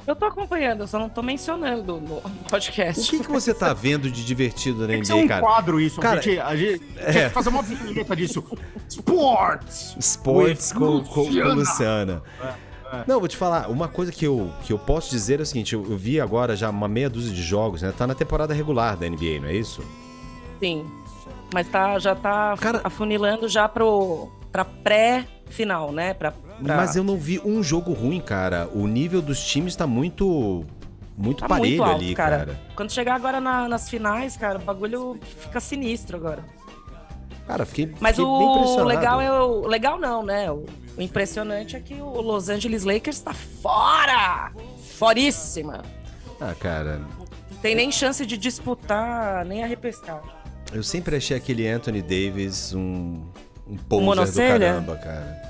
Eu tô acompanhando, eu só não tô mencionando no podcast. O que, que você tá vendo de divertido na Tem que ser NBA, um cara? quadro isso. Cara, a gente, a gente é. tinha que fazer uma vinheta disso. Sports! Sports com, com, com Luciana. Luciana. É. Não, vou te falar, uma coisa que eu, que eu posso dizer é o seguinte, eu, eu vi agora já uma meia dúzia de jogos, né? Tá na temporada regular da NBA, não é isso? Sim. Mas tá, já tá Cara- afunilando já pro, pra pré-final, né? Pra, Mas eu não vi um jogo ruim, cara. O nível dos times tá muito muito tá parelho muito alto, ali, cara. cara. Quando chegar agora na- nas finais, cara, o bagulho fica sinistro agora. Cara, fiquei, Mas fiquei bem o impressionado. legal é o. Legal não, né? O, o impressionante é que o Los Angeles Lakers tá fora! Foríssima! Ah, cara, Tem nem chance de disputar nem a repescagem. eu sempre achei aquele Anthony Davis um, um poser do caramba, cara.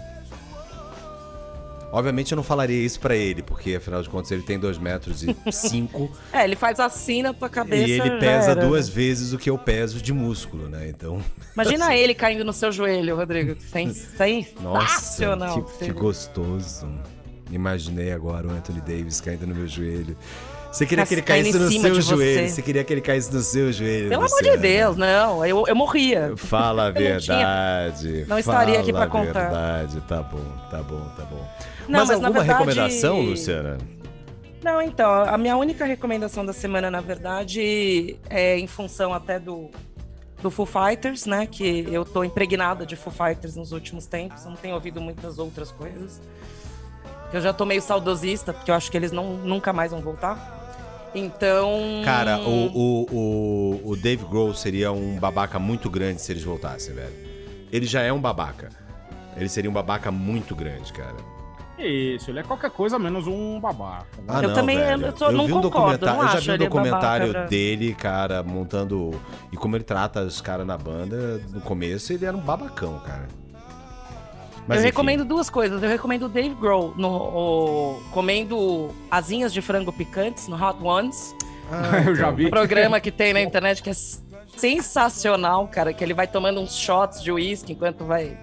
Obviamente eu não falaria isso pra ele, porque afinal de contas ele tem 2 metros e 5 É, ele faz assim na tua cabeça. e ele pesa era. duas vezes o que eu peso de músculo, né? Então, Imagina ele caindo no seu joelho, Rodrigo. Sensacional. nossa, que, que gostoso. Imaginei agora o Anthony Davis caindo no meu joelho. Você queria que ele caísse no seu joelho. você. Você queria que ele caísse no seu joelho. Pelo amor de Deus, não. Eu, eu morria. Fala a verdade. não estaria aqui fala pra a contar. verdade. Tá bom, tá bom, tá bom. Não, mas, mas alguma verdade- recomendação, Luciana? Não, então, a minha única recomendação da semana, na verdade, é em função até do, do Foo Fighters, né? Que eu tô impregnada de Foo Fighters nos últimos tempos, eu não tenho ouvido muitas outras coisas. Eu já tô meio saudosista, porque eu acho que eles não, nunca mais vão voltar. Então. Cara, o, o, o, o Dave Grohl seria um babaca muito grande se eles voltassem, velho. Ele já é um babaca. Ele seria um babaca muito grande, cara. Isso, ele é qualquer coisa menos um babaca. né? Ah, Eu não, também, velho. eu só não vi um concordo, eu já vi um documentário babaca dele, cara, montando e como ele trata os caras na banda. No começo ele era um babacão, cara. Mas, eu enfim. recomendo duas coisas. Eu recomendo o Dave Grohl no, o- comendo asinhas de frango picantes no Hot Ones. Ah, Eu já então. vi. Um programa que tem na internet que é sensacional, cara. Que ele vai tomando uns shots de uísque enquanto vai.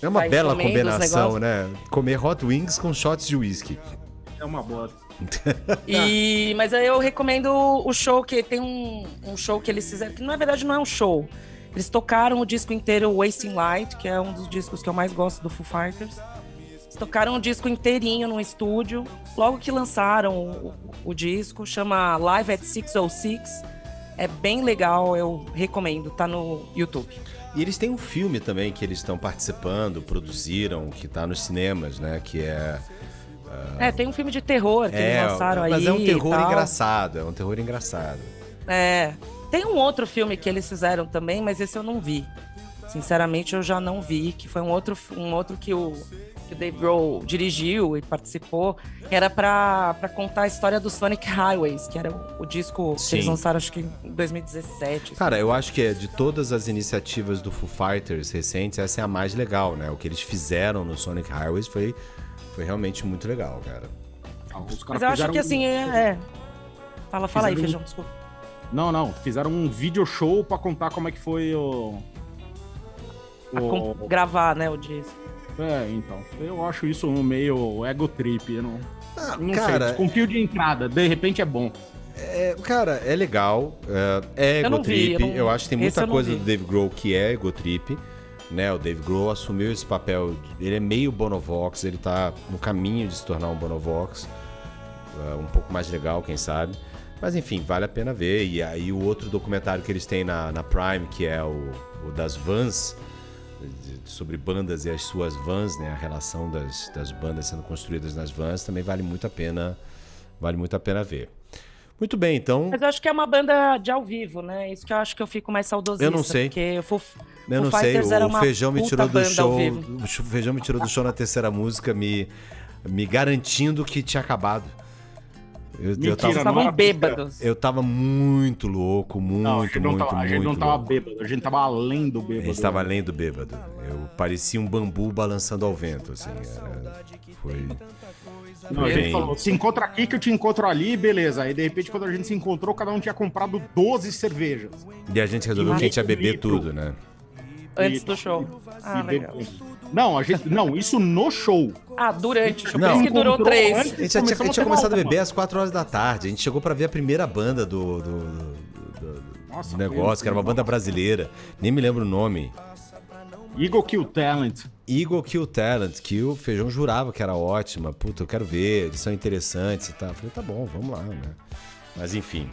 É uma vai bela combinação, né? Comer hot wings com shots de whisky. É uma bosta. E, mas aí eu recomendo o show que tem um, um show que eles fizeram, que na verdade não é um show. Eles tocaram o disco inteiro Wasting Light, que é um dos discos que eu mais gosto do Foo Fighters. Eles tocaram o disco inteirinho no estúdio. Logo que lançaram o, o disco, chama Live at 606. É bem legal, eu recomendo, tá no YouTube. E eles têm um filme também que eles estão participando, produziram, que tá nos cinemas, né? Que é. É, tem um filme de terror que é, eles lançaram aí. mas é um terror engraçado, é um terror engraçado. É. Tem um outro filme que eles fizeram também, mas esse eu não vi. Sinceramente, eu já não vi, que foi um outro, um outro que o, que o Dave Grohl dirigiu e participou, que era pra, pra contar a história do Sonic Highways, que era o, o disco que eles Sim. lançaram, acho que em 2017. Cara, eu acho que é de todas as iniciativas do Foo Fighters recentes, essa é a mais legal, né? O que eles fizeram no Sonic Highways foi, foi realmente muito legal, cara. Os caras Mas eu acho que um- assim, é. é. Fala, fala aí, um- feijão, desculpa. Não, não. Fizeram um video show pra contar como é que foi o. A com- gravar, né, o disco. É, então. Eu acho isso um meio ego trip. Eu não, não cara- sei. Desconfio de entrada. De repente é bom. É, cara, é legal. É, é Eu não vi, egotrip. eu Eu, não- acho que tem muita eu coisa vi. do Dave Grohl que é egotrip. Né, o Dave Grohl assumiu esse papel. Ele é meio Bonovox, ele tá no caminho de se tornar um Bonovox. é, um pouco mais legal, quem sabe. Mas enfim, vale a pena ver. E aí o outro documentário que eles têm na, na Prime, que é o, o das vans, sobre bandas e as suas vans, né? A relação das, das bandas sendo construídas nas vans, também vale muito a pena. Vale muito a pena ver. Muito bem, então. Mas eu acho que é uma banda de ao vivo, né? Isso que eu acho que eu fico mais saudosista. Eu não sei. Porque o Foo, Eu não sei, o feijão me tirou do show. O feijão me tirou do show na terceira música, me, me garantindo que tinha acabado. Eu, Mentira, Vocês estavam bêbados. Eu tava muito louco, muito, Não, a gente não muito, tava, a gente muito não tava louco. bêbado. A gente tava além do A bêbado. gente tava além do bêbado. Eu parecia um bambu balançando ao vento, assim. Era, foi. Não, a gente falou, se encontra aqui que eu te encontro ali, beleza. Aí de repente, quando a gente se encontrou, cada um tinha comprado 12 cervejas. E a gente resolveu que a gente ia beber tudo, né? Antes do show. Ah, E legal. Não, a gente. Não, isso no show. Ah, durante o show. Não. Por isso que durou três. antes. A gente já tinha, a gente tinha começado a beber às 4 horas da tarde. A gente chegou pra ver a primeira banda do, do, do- do- Nossa, do negócio, que era uma banda brasileira. Nem me lembro o nome. Eagle Kill Talent. Eagle Kill Talent, que o Feijão jurava que era ótima. Puta, eu quero ver, eles são interessantes e tal. Eu falei, tá bom, vamos lá, né? Mas enfim.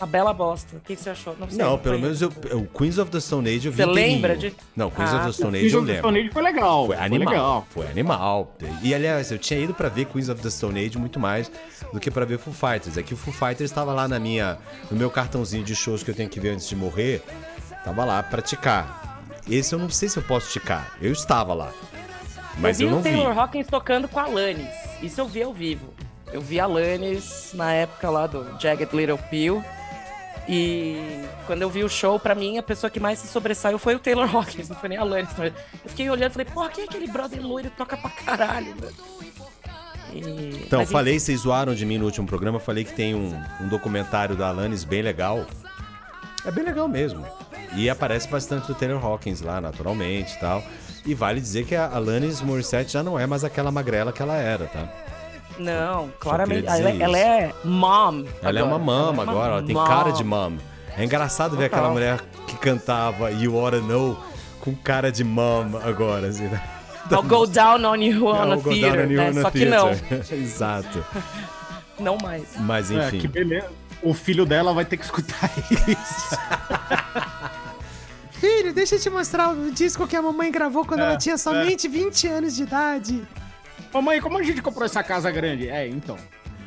A bela bosta. O que, que você achou? sei, Não, pelo foi- menos eu, o Queens of the Stone Age eu vi Você lembra de- Não, Queens Ah, of the Stone o Age Queens eu of the lembro. Stone Age foi legal. Foi foi animal. legal. Foi animal. E aliás, eu tinha ido pra ver Queens of the Stone Age muito mais do que pra ver Foo Fighters. É que o Foo Fighters estava lá na minha, no meu cartãozinho de shows que eu tenho que ver antes de morrer. Tava lá pra ticar. Esse eu não sei se eu posso ticar. Eu estava lá. Mas eu, eu vi não o vi. Taylor Hawkins tocando com a Alanis. Isso eu vi ao vivo. Eu vi a Alanis na época lá do Jagged Little Pill. E quando eu vi o show, pra mim, a pessoa que mais se sobressaiu foi o Taylor Hawkins, não foi nem a Alanis. mas Eu fiquei olhando e falei, porra, quem é aquele brother loiro que toca pra caralho, velho? E- Então, mas, falei, vocês zoaram de mim no último programa, falei que tem um, um documentário da Alanis bem legal. É bem legal mesmo. E aparece bastante do Taylor Hawkins lá, naturalmente e tal. E vale dizer que a Alanis Morissette já não é mais aquela magrela que ela era, tá? Não, claramente. Ela, ela é mom. Ela é uma agora. mama Ela é uma agora, ela tem mom. cara de mom. É engraçado ver Total. aquela mulher que cantava You Oughta Know com cara de mom agora, assim, né? I'll go down on you on É, a theater, né? on a Só que não. Exato. Não mais. Mas É, enfim. que beleza. O filho dela vai ter que escutar isso. Filho, deixa eu te mostrar o disco que a mamãe gravou quando É, ela tinha somente 20 anos de idade. Mamãe, como a gente comprou essa casa grande? É, então.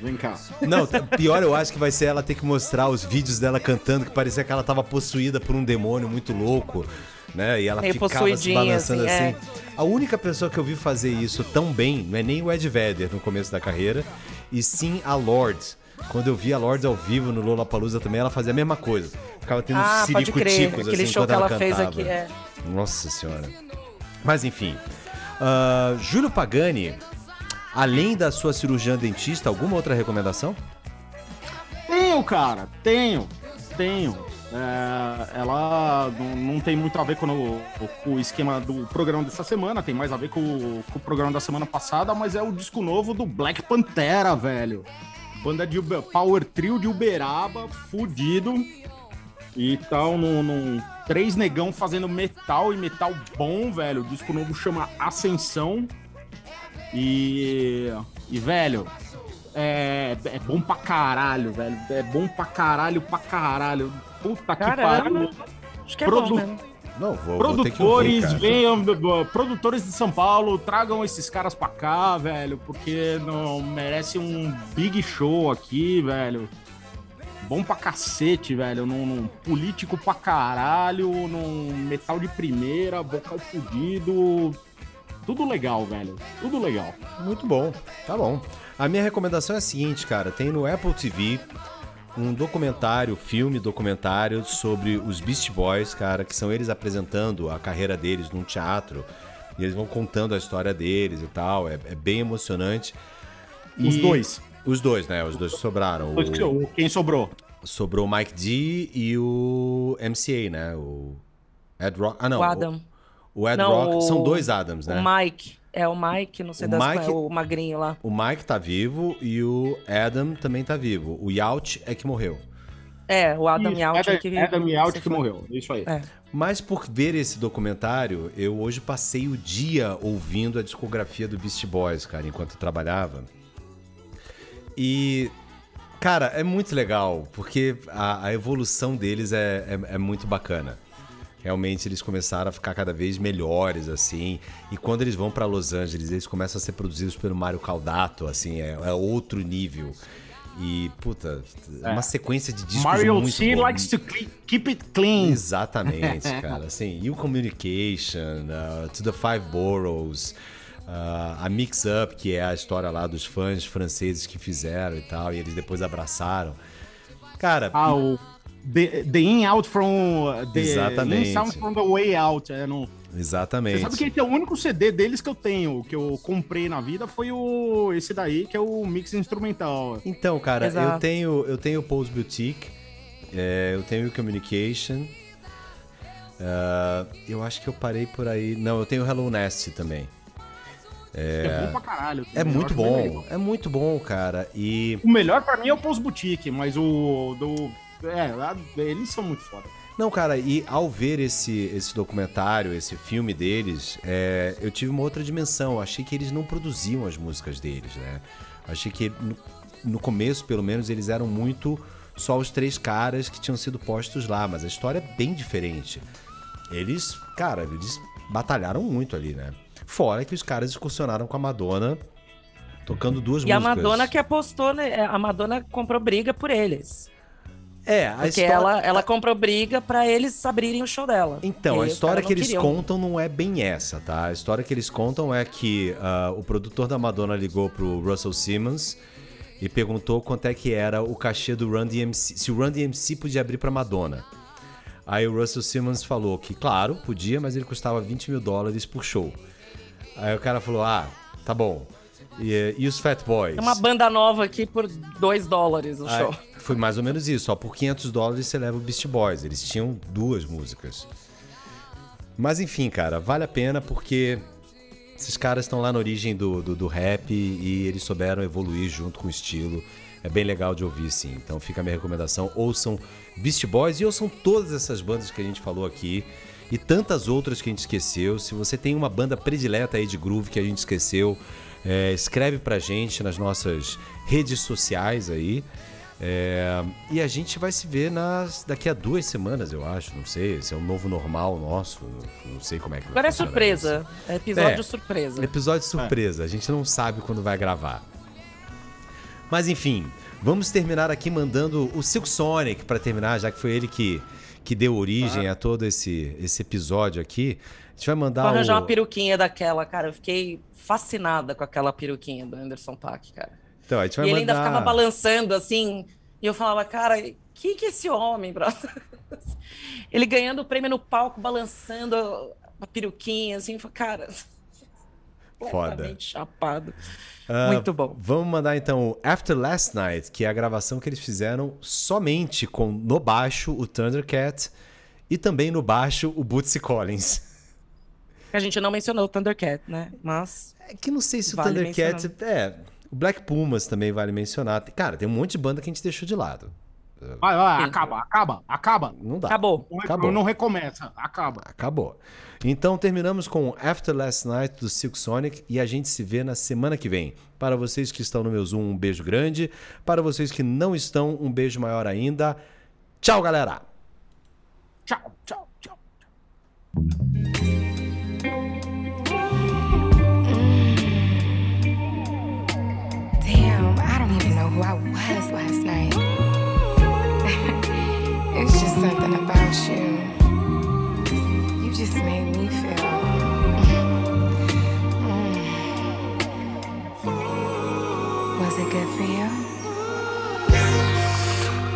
Vem cá. Não, pior eu acho que vai ser ela ter que mostrar os vídeos dela cantando, que parecia que ela tava possuída por um demônio muito louco, né? E ela Meio ficava se balançando assim, assim. é. A única pessoa que eu vi fazer isso tão bem não é nem o Ed Vedder no começo da carreira, e sim a Lorde. Quando eu vi a Lorde ao vivo no Lollapalooza também, ela fazia a mesma coisa. Ficava tendo Ah, Aquele assim show quando que ela ela fez cantava. aqui, é. Nossa senhora. Mas enfim. Ah, Júlio Pagani, além da sua cirurgiã dentista, alguma outra recomendação? Tenho, cara, tenho. Tenho. É, ela não, não tem muito a ver com o, com o esquema do programa dessa semana, tem mais a ver com, o- com o programa da semana passada, mas é o disco novo do Black Pantera, velho. Banda de Uber- Power Trio de Uberaba, fudido. E tal, num, num- três negão fazendo metal e metal bom, velho. O disco novo chama Ascensão. E, e velho, É, é bom pra caralho, velho. É bom pra caralho, pra caralho. Puta que pariu. Acho que é Produ- bom mesmo. Não, vou, vou ter que ouvir, Produtores, venham, produtores de São Paulo, tragam esses caras pra cá, velho, porque não merece um big show aqui, velho. Bom pra cacete, velho. Num, num político pra caralho, num metal de primeira, vocal fudido. Tudo legal, velho. Tudo legal. Muito bom, tá bom. A minha recomendação é a seguinte, cara. Tem no Apple TV um documentário, filme documentário sobre os Beast Boys, cara, que são eles apresentando a carreira deles num teatro. E eles vão contando a história deles e tal. É, é bem emocionante. Os E- dois. Os dois, né? Os dois que sobraram. O- O- Quem sobrou? sobrou o Mike D e o MCA, né? O Ed Rock. Ah, não. o Adam. O, o Ed Não, Rock. o- São dois Adams, né? O Mike. É o Mike, não sei O das Mike- é o magrinho lá. O Mike tá vivo e o Adam também tá vivo. O Yacht é que morreu. É, o Adam Yaut Adam, que Adam Yaut que morreu. Isso aí. É. Mas por ver esse documentário, eu hoje passei o dia ouvindo a discografia do Beast Boys, cara, enquanto eu trabalhava. E, cara, é muito legal, porque a, a evolução deles é, é, é muito bacana. Realmente eles começaram a ficar cada vez melhores, assim. E quando eles vão pra Los Angeles, eles começam a ser produzidos pelo Mário Caldato, assim, é, é outro nível. E, puta, É. uma sequência de discos Mario muito C bom. likes to keep it clean. Exatamente, cara. Assim, e o Communication, uh, To the Five Boroughs, uh, a Mix Up, que é a história lá dos fãs franceses que fizeram e tal, e eles depois abraçaram. Cara, Ah, o The, the In Out from. The Exatamente. In Sound from the Way Out. É, no... exatamente. Você sabe que esse é o único CD deles que eu tenho, que eu comprei na vida, foi o esse daí, que é o mix instrumental. Então, cara, eu Exato. tenho, eu tenho o Pose Boutique, é, eu tenho o Communication. uh, eu acho que eu parei por aí. Não, eu tenho o Hello Nest também. É, bom pra caralho. É Eu muito bom, é muito bom, cara. E O melhor pra mim é o Pose Boutique, mas o do. É, eles são muito foda. Não, cara, e ao ver esse, esse documentário, esse filme deles, é, eu tive uma outra dimensão. Eu achei que eles não produziam as músicas deles, né? Eu achei que no, no começo, pelo menos, eles eram muito só os três caras que tinham sido postos lá, mas a história é bem diferente. Eles, cara, eles batalharam muito ali, né? Fora que os caras excursionaram com a Madonna, tocando duas E a músicas. Madonna que apostou, né? A Madonna comprou briga por eles. É, a Porque história... ela, ela comprou briga pra eles abrirem o show dela. Então, a história que eles queriam. contam não é bem essa, tá? A história que eles contam é que ah, o produtor da Madonna ligou pro Russell Simmons e perguntou quanto é que era o cachê do Run DMC, se o Run DMC podia abrir pra Madonna. Aí o Russell Simmons falou que, claro, podia, mas ele custava 20 mil dólares por show. Aí o cara falou, ah, tá bom. E, e os Fat Boys? Tem uma banda nova aqui por 2 dólares o Aí, show. Foi mais ou menos isso. Ó, por 500 dólares você leva o Beast Boys. Eles tinham duas músicas. Mas enfim, cara, vale a pena porque esses caras estão lá na origem do, do, do rap e eles souberam evoluir junto com o estilo. É bem legal de ouvir, sim. Então fica a minha recomendação. Ouçam Beast Boys e ouçam todas essas bandas que a gente falou aqui. E tantas outras que a gente esqueceu. Se você tem uma banda predileta aí de groove que a gente esqueceu, é, escreve pra gente nas nossas redes sociais aí. É, e a gente vai se ver nas, daqui a duas semanas, eu acho. Não sei. Esse é um novo normal nosso. Não sei como é que vai Agora é surpresa. É episódio É. surpresa. Episódio surpresa, a gente não sabe quando vai gravar. Mas enfim, vamos terminar aqui mandando o Silk Sonic para terminar, já que foi ele que, que deu origem a todo esse, esse episódio aqui. A gente vai mandar Vou arranjar o... uma peruquinha daquela, cara. Eu fiquei fascinada com aquela peruquinha do Anderson Paak, cara. Então, a gente E vai ele ainda mandar... ficava balançando assim. E eu falava, cara, que que é esse homem, brother? Ele ganhando o prêmio no palco, balançando a peruquinha, assim, cara. Foda. chapado. Ah, Muito bom. Vamos mandar então o After Last Night, que é a gravação que eles fizeram somente com no baixo o Thundercat e também no baixo o Bootsy Collins. A gente não mencionou o Thundercat, né? Mas. É que não sei se o Vale Thundercat. É, o Black Pumas também vale mencionar. Cara, tem um monte de banda que a gente deixou de lado. Vai, vai, acaba, acaba, acaba. Não dá. Acabou. Acabou. Não recomeça, acaba. Acabou. Então terminamos com After Last Night do Silk Sonic e a gente se vê na semana que vem. Para vocês que estão no meu Zoom, um beijo grande. Para vocês que não estão, um beijo maior ainda. Tchau, galera. Tchau, tchau, tchau. tchau. who I was last night. it's just something about you. You just made me feel. Mm. Was it good for you?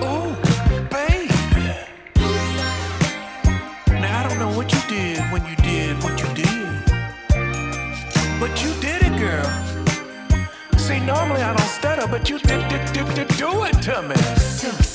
Oh, what you did when you did what you normally I don't stutter, but you did do, do, do, do it to me.